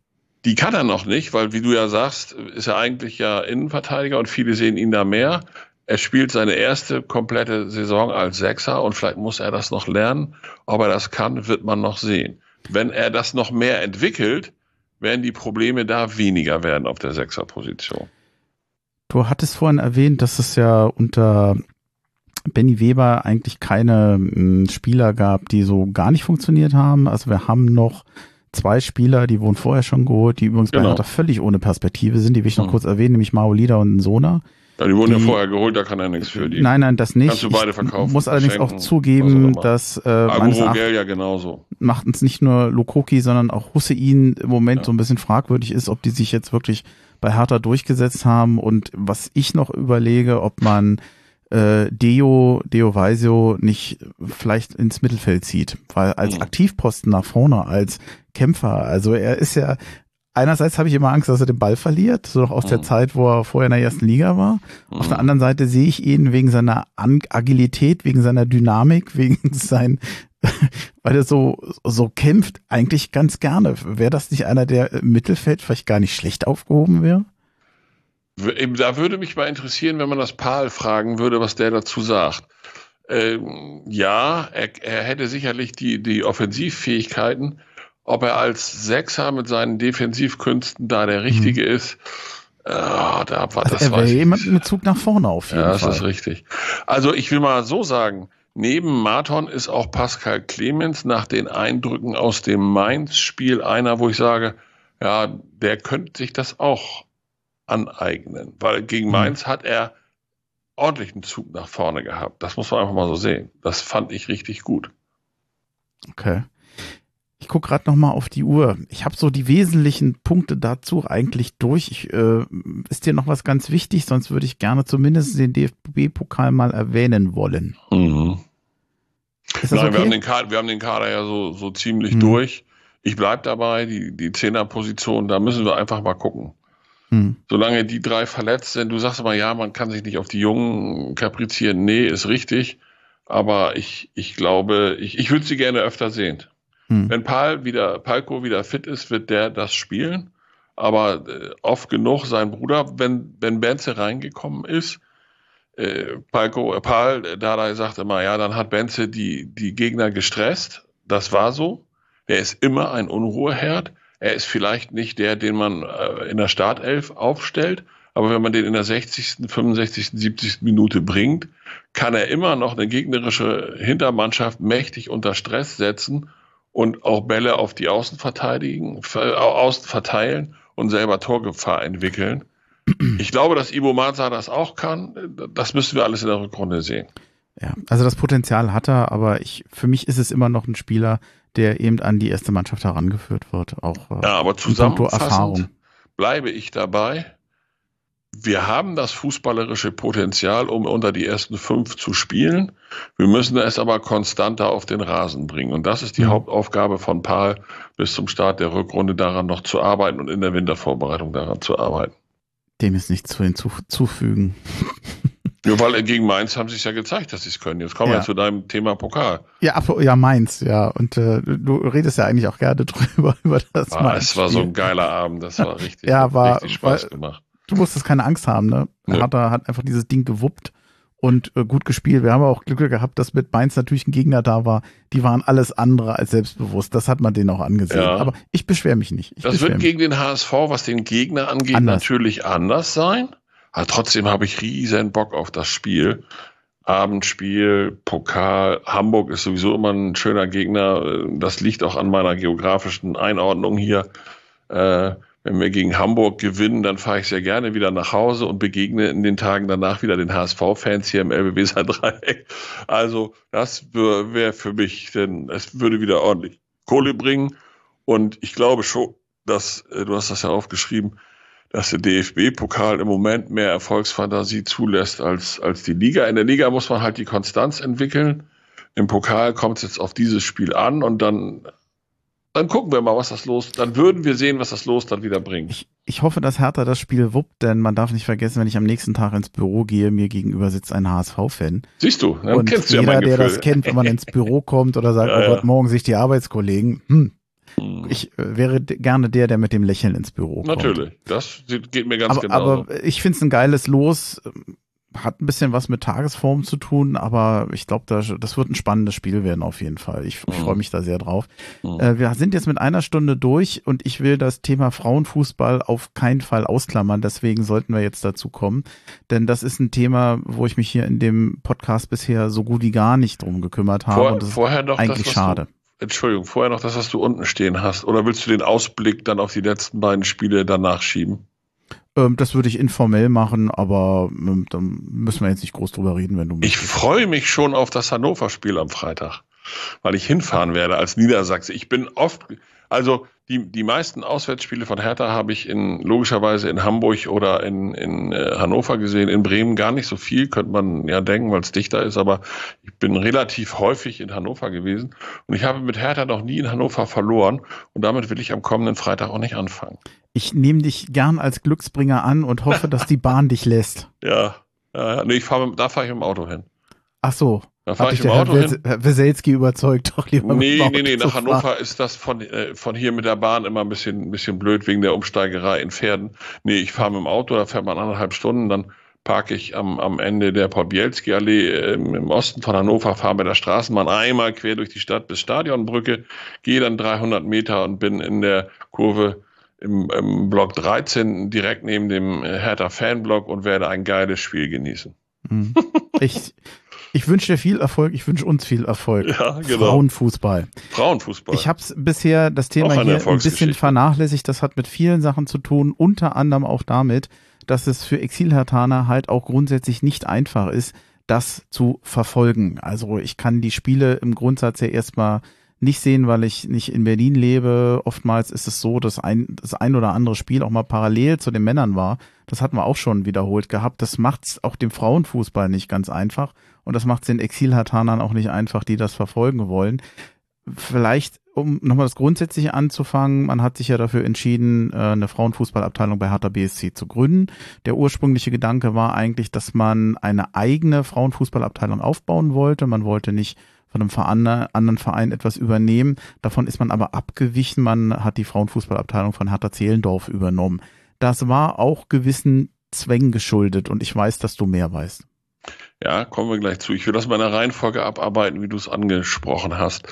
Die kann er noch nicht, weil, wie du ja sagst, ist er eigentlich ja Innenverteidiger und viele sehen ihn da mehr. Er spielt seine erste komplette Saison als Sechser und vielleicht muss er das noch lernen. Ob er das kann, wird man noch sehen. Wenn er das noch mehr entwickelt, werden die Probleme da weniger werden auf der Sechserposition. Du hattest vorhin erwähnt, dass es ja unter Benny Weber eigentlich keine hm, Spieler gab, die so gar nicht funktioniert haben. Also wir haben noch zwei Spieler, die wurden vorher schon geholt, die übrigens genau. bei Hertha völlig ohne Perspektive sind, die will ich noch mhm. kurz erwähnen, nämlich Maolida und Sona. Ja, die wurden die, ja vorher geholt, da kann er nichts für die. Nein, nein, das nicht. Kannst du beide verkaufen. Ich muss allerdings auch zugeben, dass äh, Agurogel ja genauso. Macht uns nicht nur Lokoki, sondern auch Hussein im Moment ja. so ein bisschen fragwürdig ist, ob die sich jetzt wirklich bei Hertha durchgesetzt haben und was ich noch überlege, ob man äh, Deo, Deo Weisio nicht vielleicht ins Mittelfeld zieht, weil als mhm. Aktivposten nach vorne, als Kämpfer, also er ist ja, einerseits habe ich immer Angst, dass er den Ball verliert, so noch aus mhm. der Zeit, wo er vorher in der ersten Liga war. Mhm. Auf der anderen Seite sehe ich ihn wegen seiner Agilität, wegen seiner Dynamik, [LAUGHS] wegen sein, weil er so, so kämpft, eigentlich ganz gerne. Wäre das nicht einer, der im Mittelfeld vielleicht gar nicht schlecht aufgehoben wäre? Da würde mich mal interessieren, wenn man das Paul fragen würde, was der dazu sagt. Ähm, ja, er, er, hätte sicherlich die, die Offensivfähigkeiten. Ob er als Sechser mit seinen Defensivkünsten da der Richtige mhm. ist, äh, da war also das. Er wäre jemand mit Zug nach vorne auf jeden ja, Fall. Ja, das ist richtig. Also ich will mal so sagen, neben Marton ist auch Pascal Clemens nach den Eindrücken aus dem Mainz-Spiel einer, wo ich sage, ja, der könnte sich das auch aneignen. Weil gegen mhm. Mainz hat er ordentlichen Zug nach vorne gehabt. Das muss man einfach mal so sehen. Das fand ich richtig gut. Okay. Ich gucke gerade noch mal auf die Uhr. Ich habe so die wesentlichen Punkte dazu eigentlich durch. Ich, äh, ist dir noch was ganz wichtig? Sonst würde ich gerne zumindest den DFB-Pokal mal erwähnen wollen. Mhm. Nein, okay? wir, haben den Kader, wir haben den Kader ja so, so ziemlich mhm. durch. Ich bleibe dabei, die, die Zehnerposition, da müssen wir einfach mal gucken. Hm. Solange die drei verletzt sind, du sagst immer, ja, man kann sich nicht auf die Jungen kaprizieren. Nee, ist richtig. Aber ich, ich glaube, ich, ich würde sie gerne öfter sehen. Hm. Wenn Pal wieder, Palko wieder fit ist, wird der das spielen. Aber äh, oft genug sein Bruder, wenn, wenn Benze reingekommen ist, äh, Palko, äh, Pal, Dada sagt immer, ja, dann hat Benze die, die Gegner gestresst. Das war so. Er ist immer ein Unruheherd. Er ist vielleicht nicht der, den man äh, in der Startelf aufstellt, aber wenn man den in der 60., 65., 70. Minute bringt, kann er immer noch eine gegnerische Hintermannschaft mächtig unter Stress setzen und auch Bälle auf die Außen verteidigen, Außen verteilen und selber Torgefahr entwickeln. Ich glaube, dass Ibo Maza das auch kann. Das müssen wir alles in der Rückrunde sehen. Ja, also das Potenzial hat er, aber ich, für mich ist es immer noch ein Spieler, der eben an die erste Mannschaft herangeführt wird. Auch, äh, ja, aber zusammenfassend bleibe ich dabei. Wir haben das fußballerische Potenzial, um unter die ersten fünf zu spielen. Wir müssen es aber konstanter auf den Rasen bringen. Und das ist die mhm. Hauptaufgabe von Paul, bis zum Start der Rückrunde daran noch zu arbeiten und in der Wintervorbereitung daran zu arbeiten. Dem ist nichts zu hinzufügen. Ja, weil gegen Mainz haben sie es ja gezeigt, dass sie es können. Jetzt kommen ja. wir zu deinem Thema Pokal. Ja, ja, Mainz, ja. Und äh, du redest ja eigentlich auch gerne [LAUGHS] drüber, über das ah, Es war so ein geiler Abend, das war richtig, ja, war, richtig Spaß war, gemacht. Du musstest keine Angst haben, ne? Nee. Hat, hat einfach dieses Ding gewuppt und äh, gut gespielt. Wir haben auch Glück gehabt, dass mit Mainz natürlich ein Gegner da war. Die waren alles andere als selbstbewusst. Das hat man denen auch angesehen. Ja. Aber ich beschwere mich nicht. Ich das wird mich. gegen den HSV, was den Gegner angeht, anders. natürlich anders sein. Aber trotzdem habe ich riesen Bock auf das Spiel. Abendspiel, Pokal. Hamburg ist sowieso immer ein schöner Gegner. Das liegt auch an meiner geografischen Einordnung hier. Äh, wenn wir gegen Hamburg gewinnen, dann fahre ich sehr gerne wieder nach Hause und begegne in den Tagen danach wieder den HSV-Fans hier im LBW Dreieck. Also das wäre für mich, denn es würde wieder ordentlich Kohle bringen. Und ich glaube schon, dass, äh, du hast das ja aufgeschrieben, dass der DFB-Pokal im Moment mehr Erfolgsfantasie zulässt als, als die Liga. In der Liga muss man halt die Konstanz entwickeln. Im Pokal kommt es jetzt auf dieses Spiel an und dann, dann gucken wir mal, was das los, dann würden wir sehen, was das Los dann wieder bringt. Ich, ich hoffe, dass Hertha das Spiel wuppt, denn man darf nicht vergessen, wenn ich am nächsten Tag ins Büro gehe, mir gegenüber sitzt ein HSV-Fan. Siehst du, dann und kennst du jeder, ja mein der das kennt, wenn man ins Büro kommt oder sagt, [LAUGHS] ja, oh Gott, morgen sich die Arbeitskollegen, hm. Ich äh, wäre gerne der, der mit dem Lächeln ins Büro kommt. Natürlich, das geht mir ganz aber, genau. Aber ich finde es ein geiles Los. Hat ein bisschen was mit Tagesform zu tun, aber ich glaube, das, das wird ein spannendes Spiel werden auf jeden Fall. Ich, mhm. freue mich da sehr drauf. Mhm. Äh, wir sind jetzt mit einer Stunde durch und ich will das Thema Frauenfußball auf keinen Fall ausklammern. Deswegen sollten wir jetzt dazu kommen. Denn das ist ein Thema, wo ich mich hier in dem Podcast bisher so gut wie gar nicht drum gekümmert habe. Vor, und das vorher noch eigentlich das, schade. Du, Entschuldigung, vorher noch das, was du unten stehen hast. Oder willst du den Ausblick dann auf die letzten beiden Spiele danach schieben? Ähm, das würde ich informell machen, aber ähm, da müssen wir jetzt nicht groß drüber reden, wenn du. Ich freue mich schon auf das Hannover-Spiel am Freitag, weil ich hinfahren werde als Niedersachse. Ich bin oft, also die, die meisten Auswärtsspiele von Hertha habe ich in, logischerweise in Hamburg oder in, in äh, Hannover gesehen. In Bremen gar nicht so viel, könnte man ja denken, weil es dichter ist, aber ich bin relativ häufig in Hannover gewesen und ich habe mit Hertha noch nie in Hannover verloren und damit will ich am kommenden Freitag auch nicht anfangen. Ich nehme dich gern als Glücksbringer an und hoffe, dass die Bahn dich lässt. [LAUGHS] Ja, ja, nee, ich fahr, da fahre ich dem Auto hin. Ach so. Da fahre ich im Auto Herr hin. Herr Weselski überzeugt doch lieber. Nee, nee, nee, nach Hannover fahren. ist das von, äh, von hier mit der Bahn immer ein bisschen, ein bisschen blöd wegen der Umsteigerei in Pferden. Nee, ich fahre mit dem Auto, da fährt man anderthalb Stunden, dann parke ich am, am Ende der Podbielski-Allee äh, im Osten von Hannover, fahre mit der Straßenbahn einmal quer durch die Stadt bis Stadionbrücke, gehe dann 300 Meter und bin in der Kurve im, im Block 13 direkt neben dem Hertha Fanblock und werde ein geiles Spiel genießen. Mhm. [LAUGHS] Ich, ich wünsche dir viel Erfolg, ich wünsche uns viel Erfolg. Ja, genau. Frauenfußball. Frauenfußball. Ich habe bisher das Thema hier ein bisschen vernachlässigt. Das hat mit vielen Sachen zu tun, unter anderem auch damit, dass es für Exilhertaner halt auch grundsätzlich nicht einfach ist, das zu verfolgen. Also ich kann die Spiele im Grundsatz ja erstmal nicht sehen, weil ich nicht in Berlin lebe. Oftmals ist es so, dass ein, das ein oder andere Spiel auch mal parallel zu den Männern war. Das hatten wir auch schon wiederholt gehabt. Das macht es auch dem Frauenfußball nicht ganz einfach. Und das macht es den Exilhartanern auch nicht einfach, die das verfolgen wollen. Vielleicht, um nochmal das Grundsätzliche anzufangen, man hat sich ja dafür entschieden, äh, eine Frauenfußballabteilung bei Hertha BSC zu gründen. Der ursprüngliche Gedanke war eigentlich, dass man eine eigene Frauenfußballabteilung aufbauen wollte. Man wollte nicht von einem anderen Verein etwas übernehmen. Davon ist man aber abgewichen. Man hat die Frauenfußballabteilung von Hertha Zehlendorf übernommen. Das war auch gewissen Zwängen geschuldet und ich weiß, dass du mehr weißt. Ja, kommen wir gleich zu. Ich will das mal in der Reihenfolge abarbeiten, wie du es angesprochen hast.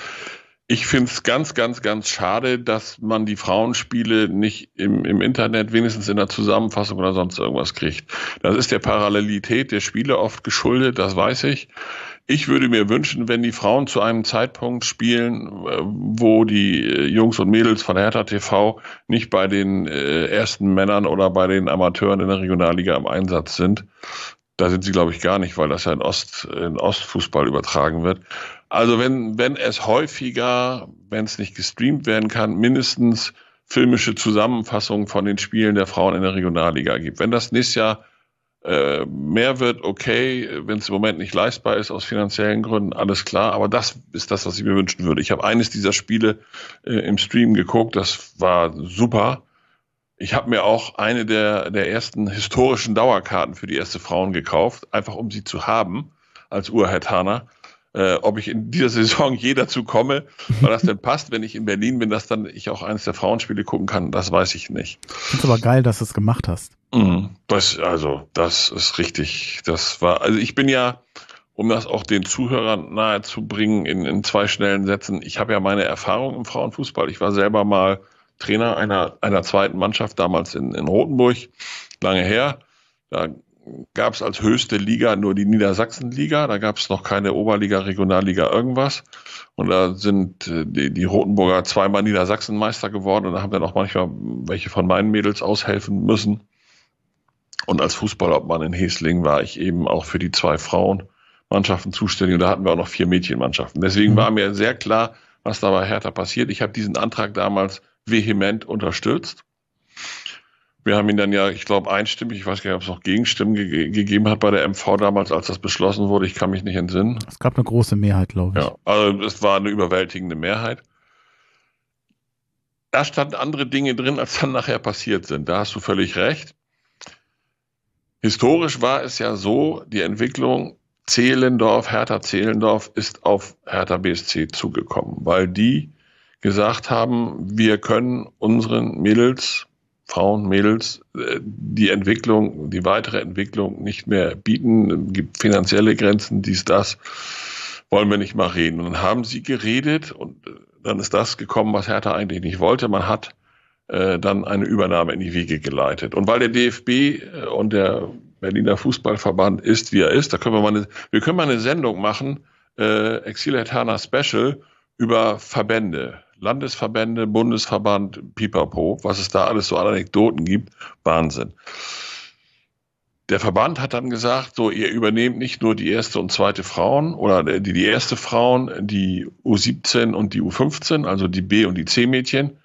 Ich finde es ganz, ganz, ganz schade, dass man die Frauenspiele nicht im, im Internet wenigstens in der Zusammenfassung oder sonst irgendwas kriegt. Das ist der Parallelität der Spiele oft geschuldet, das weiß ich. Ich würde mir wünschen, wenn die Frauen zu einem Zeitpunkt spielen, äh, wo die äh, Jungs und Mädels von Hertha TV nicht bei den äh, ersten Männern oder bei den Amateuren in der Regionalliga im Einsatz sind. Da sind sie, glaube ich, gar nicht, weil das ja in, Ost, in Ostfußball übertragen wird. Also wenn, wenn es häufiger, wenn es nicht gestreamt werden kann, mindestens filmische Zusammenfassungen von den Spielen der Frauen in der Regionalliga gibt. Wenn das nächstes Jahr äh, mehr wird, okay, wenn es im Moment nicht leistbar ist aus finanziellen Gründen, alles klar. Aber das ist das, was ich mir wünschen würde. Ich habe eines dieser Spiele äh, im Stream geguckt, das war super. Ich habe mir auch eine der, der ersten historischen Dauerkarten für die erste Frauen gekauft, einfach um sie zu haben als Urhetaner. Äh, ob ich in dieser [LAUGHS] Saison je dazu komme, weil das denn passt, wenn ich in Berlin bin, dass dann ich auch eines der Frauenspiele gucken kann, das weiß ich nicht. Ich finde aber geil, dass du es gemacht hast. Mhm. Das, also, das ist richtig. Das war, also ich bin ja, um das auch den Zuhörern nahe zu bringen, in, in zwei schnellen Sätzen, ich habe ja meine Erfahrung im Frauenfußball. Ich war selber mal Trainer einer, einer zweiten Mannschaft, damals in, in Rothenburg, lange her. Da gab es als höchste Liga nur die Niedersachsenliga, da gab es noch keine Oberliga, Regionalliga, irgendwas. Und da sind äh, die, die Rotenburger zweimal Niedersachsenmeister geworden und da haben dann auch manchmal welche von meinen Mädels aushelfen müssen. Und als Fußballobmann in Hesling war ich eben auch für die zwei Frauenmannschaften zuständig und da hatten wir auch noch vier Mädchenmannschaften. Deswegen mhm. war mir sehr klar, was da bei Hertha passiert. Ich habe diesen Antrag damals vehement unterstützt wir haben ihn dann ja, ich glaube, einstimmig, ich weiß gar nicht, ob es noch Gegenstimmen ge gegeben hat bei der MV damals, als das beschlossen wurde. Ich kann mich nicht entsinnen. Es gab eine große Mehrheit, glaube ich. Ja, also es war eine überwältigende Mehrheit. Da standen andere Dinge drin, als dann nachher passiert sind. Da hast du völlig recht. Historisch war es ja so, die Entwicklung Zehlendorf, Hertha Zehlendorf ist auf Hertha BSC zugekommen, weil die gesagt haben, wir können unseren Mädels Frauen, Mädels äh, die Entwicklung, die weitere Entwicklung nicht mehr bieten, gibt finanzielle Grenzen, dies, das, wollen wir nicht mal reden. Und dann haben sie geredet und äh, dann ist das gekommen, was Hertha eigentlich nicht wollte. Man hat äh, dann eine Übernahme in die Wege geleitet. Und weil der DFB äh, und der Berliner Fußballverband ist, wie er ist, da können wir mal eine, wir können mal eine Sendung machen, äh, Exil Eterna Special über Verbände. Landesverbände, Bundesverband, Pipapo, was es da alles so an Anekdoten gibt, Wahnsinn. Der Verband hat dann gesagt, so, ihr übernehmt nicht nur die erste und zweite Frauen oder die, die erste Frauen, die U17 und die U15, also die B- und die C-Mädchen,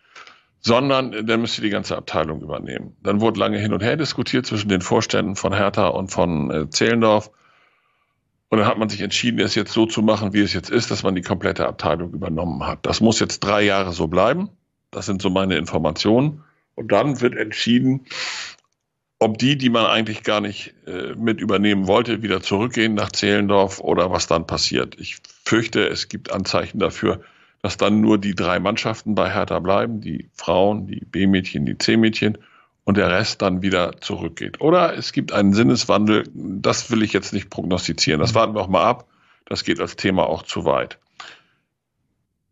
sondern dann müsst ihr die ganze Abteilung übernehmen. Dann wurde lange hin und her diskutiert zwischen den Vorständen von Hertha und von äh, Zehlendorf. Und dann hat man sich entschieden, es jetzt so zu machen, wie es jetzt ist, dass man die komplette Abteilung übernommen hat. Das muss jetzt drei Jahre so bleiben. Das sind so meine Informationen. Und dann wird entschieden, ob die, die man eigentlich gar nicht äh, mit übernehmen wollte, wieder zurückgehen nach Zehlendorf oder was dann passiert. Ich fürchte, es gibt Anzeichen dafür, dass dann nur die drei Mannschaften bei Hertha bleiben, die Frauen, die B-Mädchen, die C-Mädchen und der Rest dann wieder zurückgeht. Oder es gibt einen Sinneswandel, das will ich jetzt nicht prognostizieren. Das warten wir auch mal ab. Das geht als Thema auch zu weit.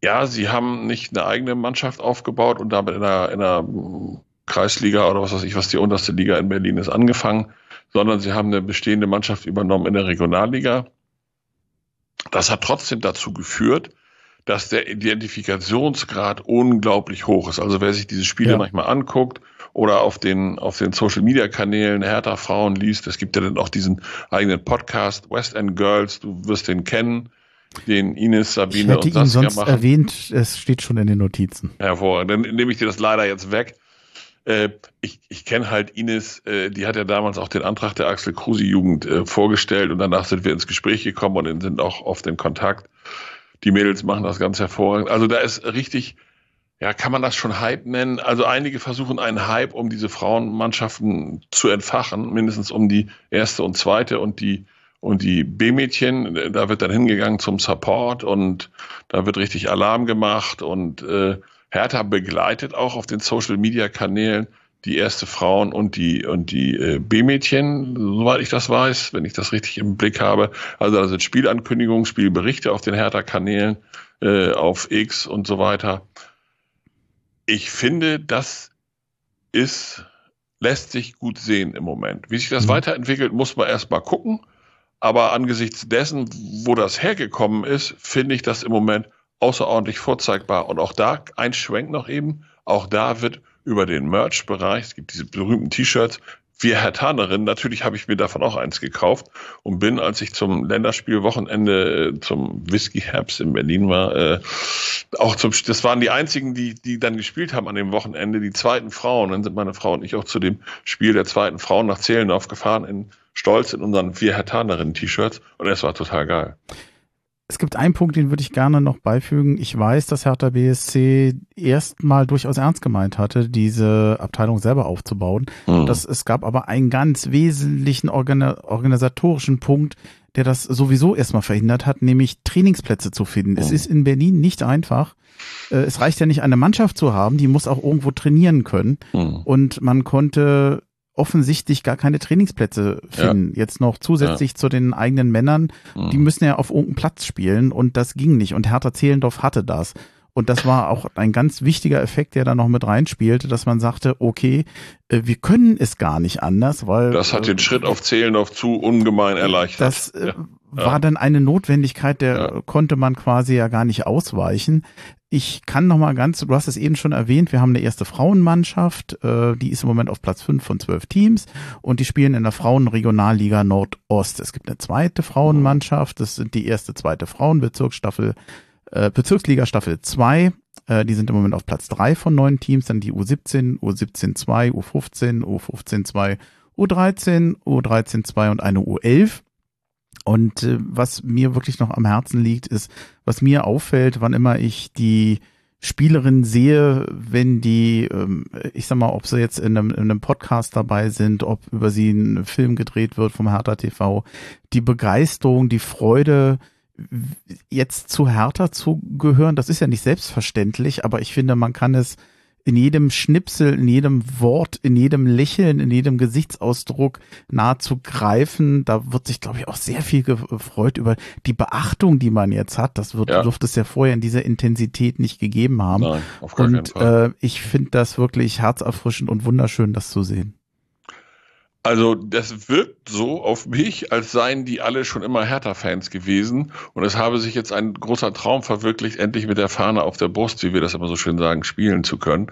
Ja, sie haben nicht eine eigene Mannschaft aufgebaut und damit in einer, in einer Kreisliga oder was weiß ich, was die unterste Liga in Berlin ist, angefangen, sondern sie haben eine bestehende Mannschaft übernommen in der Regionalliga. Das hat trotzdem dazu geführt, dass der Identifikationsgrad unglaublich hoch ist. Also wer sich diese Spiele ja. manchmal anguckt oder auf den, auf den Social Media Kanälen Hertha Frauen liest, es gibt ja dann auch diesen eigenen Podcast West End Girls, du wirst den kennen, den Ines, Sabine ich hätte und Saskia ihn sonst machen. erwähnt, es steht schon in den Notizen. Hervorragend, dann nehme ich dir das leider jetzt weg. Äh, ich ich kenne halt Ines, äh, die hat ja damals auch den Antrag der Axel Kruse Jugend äh, vorgestellt und danach sind wir ins Gespräch gekommen und sind auch oft in Kontakt. Die Mädels machen das ganz hervorragend. Also da ist richtig, ja, kann man das schon Hype nennen? Also einige versuchen einen Hype, um diese Frauenmannschaften zu entfachen, mindestens um die erste und zweite und die und die B-Mädchen, da wird dann hingegangen zum Support und da wird richtig Alarm gemacht und äh, Hertha begleitet auch auf den Social Media Kanälen die erste Frauen und die und die äh, B-Mädchen, soweit ich das weiß, wenn ich das richtig im Blick habe. Also da sind Spielankündigungen, Spielberichte auf den Hertha-Kanälen, äh, auf X und so weiter. Ich finde, das ist lässt sich gut sehen im Moment. Wie sich das mhm. weiterentwickelt, muss man erstmal gucken. Aber angesichts dessen, wo das hergekommen ist, finde ich das im Moment außerordentlich vorzeigbar. Und auch da ein Schwenk noch eben. Auch da wird über den Merch-Bereich. Es gibt diese berühmten T-Shirts. Wir Herr Tannerin, natürlich habe ich mir davon auch eins gekauft und bin, als ich zum Länderspielwochenende äh, zum Whisky Herbst in Berlin war, äh, auch zum, das waren die einzigen, die, die dann gespielt haben an dem Wochenende, die zweiten Frauen. Dann sind meine Frau und ich auch zu dem Spiel der zweiten Frauen nach Zehlendorf gefahren in Stolz in unseren Wir Herr Tannerin T-Shirts und es war total geil. Es gibt einen Punkt, den würde ich gerne noch beifügen. Ich weiß, dass Hertha BSC erstmal durchaus ernst gemeint hatte, diese Abteilung selber aufzubauen. Mhm. Das, es gab aber einen ganz wesentlichen Organ organisatorischen Punkt, der das sowieso erstmal verhindert hat, nämlich Trainingsplätze zu finden. Es ist in Berlin nicht einfach. Äh, es reicht ja nicht, eine Mannschaft zu haben, die muss auch irgendwo trainieren können. Mhm. Und man konnte offensichtlich gar keine Trainingsplätze finden. Jetzt noch zusätzlich zu den eigenen Männern. Die Mhm. müssen ja auf irgendeinem Platz spielen und das ging nicht. Und Hertha Zehlendorf hatte das. Und das war auch ein ganz wichtiger Effekt, der da noch mit reinspielte, dass man sagte, okay, äh, wir können es gar nicht anders, weil Das hat äh, den Schritt auf Zehlendorf zu ungemein erleichtert. das äh, Ja. war dann eine Notwendigkeit, der Ja. konnte man quasi ja gar nicht ausweichen. Ich kann noch mal ganz, du hast es eben schon erwähnt, wir haben eine erste Frauenmannschaft, äh, die ist im Moment auf Platz fünf von zwölf Teams und die spielen in der Frauenregionalliga Nordost. Es gibt eine zweite Frauenmannschaft, das sind die erste, zweite Frauenbezirksstaffel, äh, Bezirksliga Staffel 2. Äh, die sind im Moment auf Platz drei von neun Teams, dann die U17, U17 2, U15, U15 2, U13, U13 2 und eine U11. Und äh, was mir wirklich noch am Herzen liegt, ist, was mir auffällt, wann immer ich die Spielerin sehe, wenn die, ähm, ich sag mal, ob sie jetzt in einem, in einem Podcast dabei sind, ob über sie ein Film gedreht wird vom Hertha TV, die Begeisterung, die Freude, jetzt zu Hertha zu gehören, das ist ja nicht selbstverständlich, aber ich finde, man kann es in jedem Schnipsel, in jedem Wort, in jedem Lächeln, in jedem Gesichtsausdruck nahezu greifen. Da wird sich, glaube ich, auch sehr viel gefreut über die Beachtung, die man jetzt hat. Das wird, Ja. dürfte es ja vorher in dieser Intensität nicht gegeben haben. Nein, auf gar keinen Und Fall. äh, ich finde das wirklich herzerfrischend und wunderschön, das zu sehen. Also das wirkt so auf mich, als seien die alle schon immer Hertha-Fans gewesen und es habe sich jetzt ein großer Traum verwirklicht, endlich mit der Fahne auf der Brust, wie wir das immer so schön sagen, spielen zu können.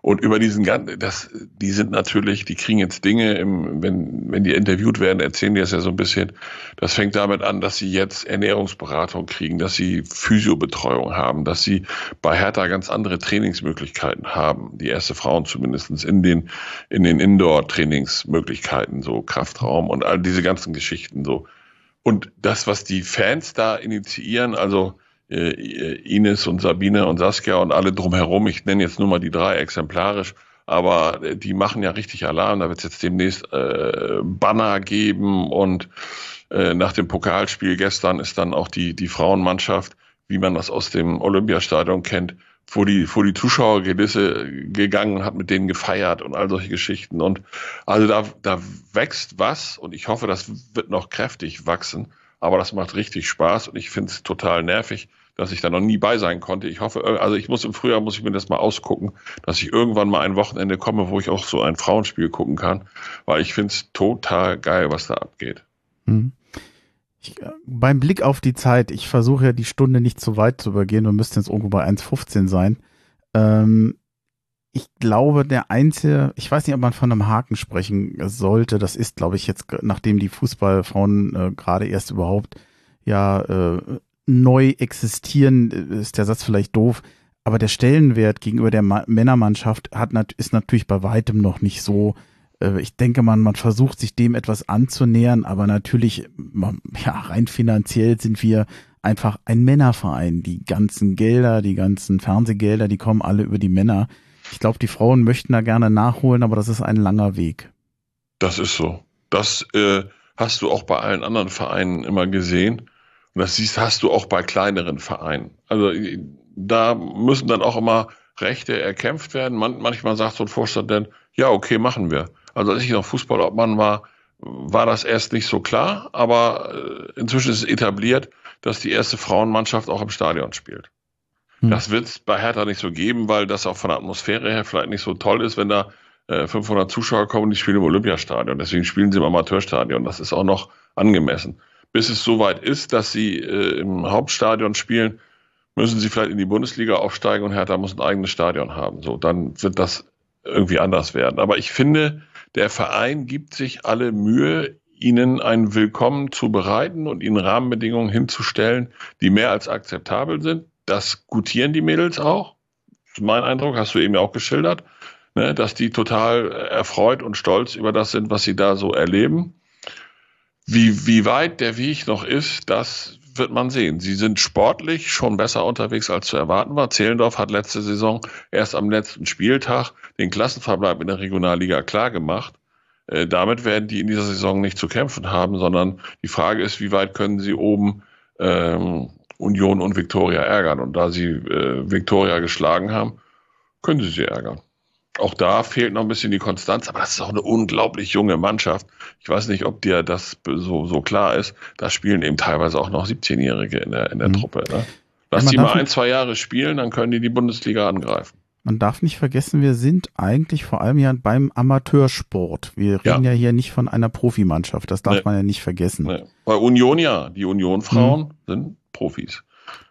Und über diesen ganzen, das, die sind natürlich, die kriegen jetzt Dinge, im, wenn, wenn die interviewt werden, erzählen die das ja so ein bisschen. Das fängt damit an, dass sie jetzt Ernährungsberatung kriegen, dass sie Physiobetreuung haben, dass sie bei Hertha ganz andere Trainingsmöglichkeiten haben. Die erste Frauen zumindestens in den, in den Indoor-Trainingsmöglichkeiten, so Kraftraum und all diese ganzen Geschichten so. Und das, was die Fans da initiieren, also äh, Ines und Sabine und Saskia und alle drumherum, ich nenne jetzt nur mal die drei exemplarisch, aber die machen ja richtig Alarm. Da wird es jetzt demnächst äh, Banner geben und äh, nach dem Pokalspiel gestern ist dann auch die, die Frauenmannschaft, wie man das aus dem Olympiastadion kennt, vor die, vor die Zuschauergelisse gegangen, hat mit denen gefeiert und all solche Geschichten. Und also da, da wächst was und ich hoffe, das wird noch kräftig wachsen. Aber das macht richtig Spaß und ich finde es total nervig, dass ich da noch nie bei sein konnte. Ich hoffe, also ich muss im Frühjahr, muss ich mir das mal ausgucken, dass ich irgendwann mal ein Wochenende komme, wo ich auch so ein Frauenspiel gucken kann, weil ich finde es total geil, was da abgeht. Hm. Ich, äh, beim Blick auf die Zeit, ich versuche ja die Stunde nicht zu weit zu übergehen, wir müssten jetzt irgendwo bei 1,15 sein. Ähm, ich glaube, der einzige, ich weiß nicht, ob man von einem Haken sprechen sollte, das ist, glaube ich, jetzt, nachdem die Fußballfrauen äh, gerade erst überhaupt ja äh, neu existieren, äh, ist der Satz vielleicht doof, aber der Stellenwert gegenüber der Ma Männermannschaft hat, ist natürlich bei weitem noch nicht so ich denke man, man versucht sich dem etwas anzunähern, aber natürlich, ja, rein finanziell sind wir einfach ein Männerverein. Die ganzen Gelder, die ganzen Fernsehgelder, die kommen alle über die Männer. Ich glaube, die Frauen möchten da gerne nachholen, aber das ist ein langer Weg. Das ist so. Das äh, hast du auch bei allen anderen Vereinen immer gesehen. Und das siehst, hast du auch bei kleineren Vereinen. Also da müssen dann auch immer Rechte erkämpft werden. Man, manchmal sagt so ein Vorstand dann, ja, okay, machen wir. Also als ich noch Fußballobmann war, war das erst nicht so klar, aber äh, inzwischen ist es etabliert, dass die erste Frauenmannschaft auch im Stadion spielt. Hm. Das wird es bei Hertha nicht so geben, weil das auch von der Atmosphäre her vielleicht nicht so toll ist, wenn da äh, 500 Zuschauer kommen, die spielen im Olympiastadion. Deswegen spielen sie im Amateurstadion. Das ist auch noch angemessen. Bis es soweit ist, dass sie äh, im Hauptstadion spielen, müssen sie vielleicht in die Bundesliga aufsteigen und Hertha muss ein eigenes Stadion haben. So, dann wird das irgendwie anders werden. Aber ich finde, der Verein gibt sich alle Mühe, ihnen ein Willkommen zu bereiten und ihnen Rahmenbedingungen hinzustellen, die mehr als akzeptabel sind. Das gutieren die Mädels auch. Mein Eindruck, hast du eben auch geschildert, ne, dass die total erfreut und stolz über das sind, was sie da so erleben. Wie, wie weit der Weg noch ist, das wird man sehen. Sie sind sportlich schon besser unterwegs, als zu erwarten war. Zehlendorf hat letzte Saison erst am letzten Spieltag den Klassenverbleib in der Regionalliga klar gemacht. Äh, damit werden die in dieser Saison nicht zu kämpfen haben, sondern die Frage ist, wie weit können sie oben ähm, Union und Viktoria ärgern. Und da sie äh, Viktoria geschlagen haben, können sie sie ärgern. Auch da fehlt noch ein bisschen die Konstanz, aber das ist auch eine unglaublich junge Mannschaft. Ich weiß nicht, ob dir das so, so klar ist. Da spielen eben teilweise auch noch 17-Jährige in der, in der mhm. Truppe. Ne? Lass die mal ein, zwei Jahre spielen, dann können die die Bundesliga angreifen. Man darf nicht vergessen, wir sind eigentlich vor allem ja beim Amateursport. Wir reden ja, hier nicht von einer Profimannschaft. Das darf nee. man ja nicht vergessen. Nee. Bei Union ja. Die Union-Frauen hm. sind Profis.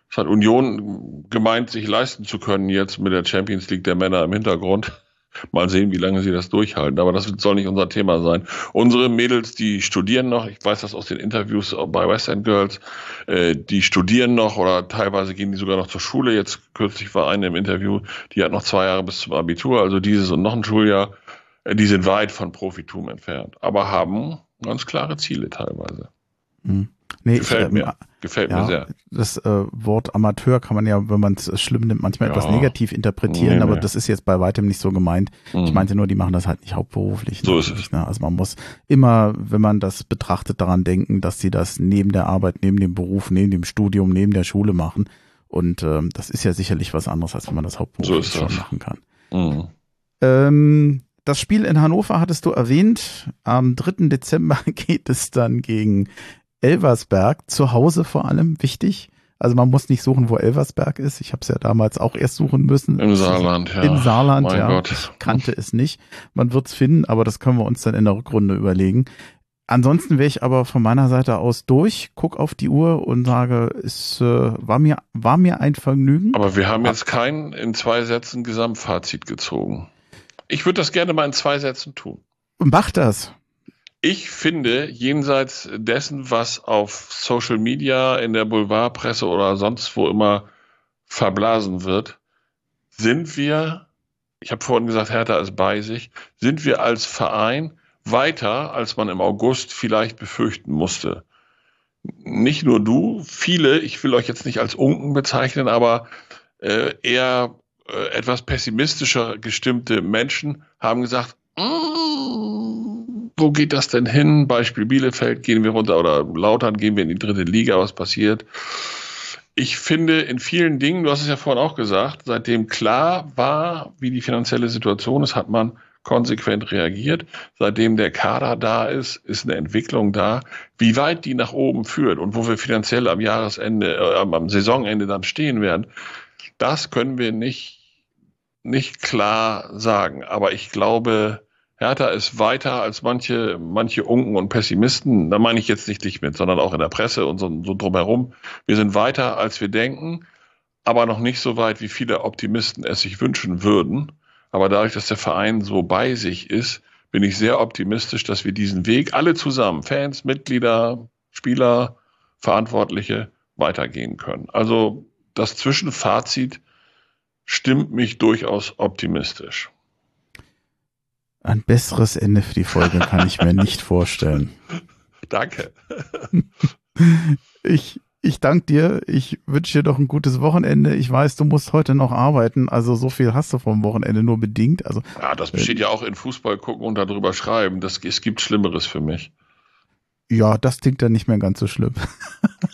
Es hat Union gemeint, sich leisten zu können jetzt mit der Champions League der Männer im Hintergrund. Mal sehen, wie lange sie das durchhalten. Aber das soll nicht unser Thema sein. Unsere Mädels, die studieren noch. Ich weiß das aus den Interviews bei West End Girls. Äh, die studieren noch oder teilweise gehen die sogar noch zur Schule. Jetzt kürzlich war eine im Interview, die hat noch zwei Jahre bis zum Abitur. Also dieses und noch ein Schuljahr. Äh, die sind weit von Profitum entfernt. Aber haben ganz klare Ziele teilweise. Mhm. Nee, Gefällt ich, ähm, mir. Gefällt ja, mir sehr. Das äh, Wort Amateur kann man ja, wenn man es schlimm nimmt, manchmal ja. etwas negativ interpretieren, nee, aber nee. das ist jetzt bei weitem nicht so gemeint. Mhm. Ich meinte nur, die machen das halt nicht hauptberuflich. So ist es. Ne? Also man muss immer, wenn man das betrachtet, daran denken, dass sie das neben der Arbeit, neben dem Beruf, neben dem Studium, neben der Schule machen. Und ähm, das ist ja sicherlich was anderes, als wenn man das hauptberuflich so schon machen kann. Mhm. Ähm, das Spiel in Hannover hattest du erwähnt. Am 3. Dezember [LAUGHS] geht es dann gegen Elversberg, zu Hause vor allem wichtig. Also man muss nicht suchen, wo Elversberg ist. Ich habe es ja damals auch erst suchen müssen. Im Saarland, ja. Im Saarland, mein ja. Gott. Ich kannte es nicht. Man wird es finden, aber das können wir uns dann in der Rückrunde überlegen. Ansonsten wäre ich aber von meiner Seite aus durch, guck auf die Uhr und sage, es äh, war mir war mir ein Vergnügen. Aber wir haben jetzt kein in zwei Sätzen Gesamtfazit gezogen. Ich würde das gerne mal in zwei Sätzen tun. Mach das ich finde, jenseits dessen, was auf Social Media, in der Boulevardpresse oder sonst wo immer verblasen wird, sind wir, ich habe vorhin gesagt, Hertha ist bei sich, sind wir als Verein weiter, als man im August vielleicht befürchten musste. Nicht nur du, viele, ich will euch jetzt nicht als Unken bezeichnen, aber äh, eher äh, etwas pessimistischer gestimmte Menschen haben gesagt, Mm, wo geht das denn hin? Beispiel Bielefeld gehen wir runter oder Lautern gehen wir in die dritte Liga, was passiert? Ich finde in vielen Dingen, du hast es ja vorhin auch gesagt, seitdem klar war, wie die finanzielle Situation ist, hat man konsequent reagiert. Seitdem der Kader da ist, ist eine Entwicklung da. Wie weit die nach oben führt und wo wir finanziell am Jahresende, äh, am Saisonende dann stehen werden, das können wir nicht nicht klar sagen. Aber ich glaube, Hertha ist weiter als manche, manche Unken und Pessimisten. Da meine ich jetzt nicht dich mit, sondern auch in der Presse und so, so drumherum. Wir sind weiter, als wir denken, aber noch nicht so weit, wie viele Optimisten es sich wünschen würden. Aber dadurch, dass der Verein so bei sich ist, bin ich sehr optimistisch, dass wir diesen Weg alle zusammen, Fans, Mitglieder, Spieler, Verantwortliche, weitergehen können. Also das Zwischenfazit stimmt mich durchaus optimistisch. Ein besseres Ende für die Folge kann ich mir nicht vorstellen. [LAUGHS] Danke. [LAUGHS] Ich, ich danke dir. Ich wünsche dir doch ein gutes Wochenende. Ich weiß, du musst heute noch arbeiten. Also so viel hast du vom Wochenende nur bedingt. Also, ja, das besteht äh, ja auch in Fußball gucken und darüber schreiben. Das, es gibt Schlimmeres für mich. Ja, das klingt dann nicht mehr ganz so schlimm.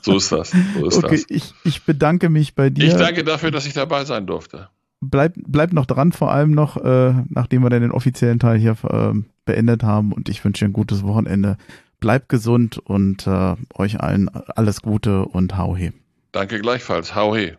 So ist das. So ist [LAUGHS] okay, das. Ich, ich bedanke mich bei dir. Ich danke dafür, dass ich dabei sein durfte. Bleib, bleib noch dran, vor allem noch, äh, nachdem wir dann den offiziellen Teil hier äh, beendet haben. Und ich wünsche dir ein gutes Wochenende. Bleibt gesund und äh, euch allen alles Gute und hau he. Danke gleichfalls. Hau he.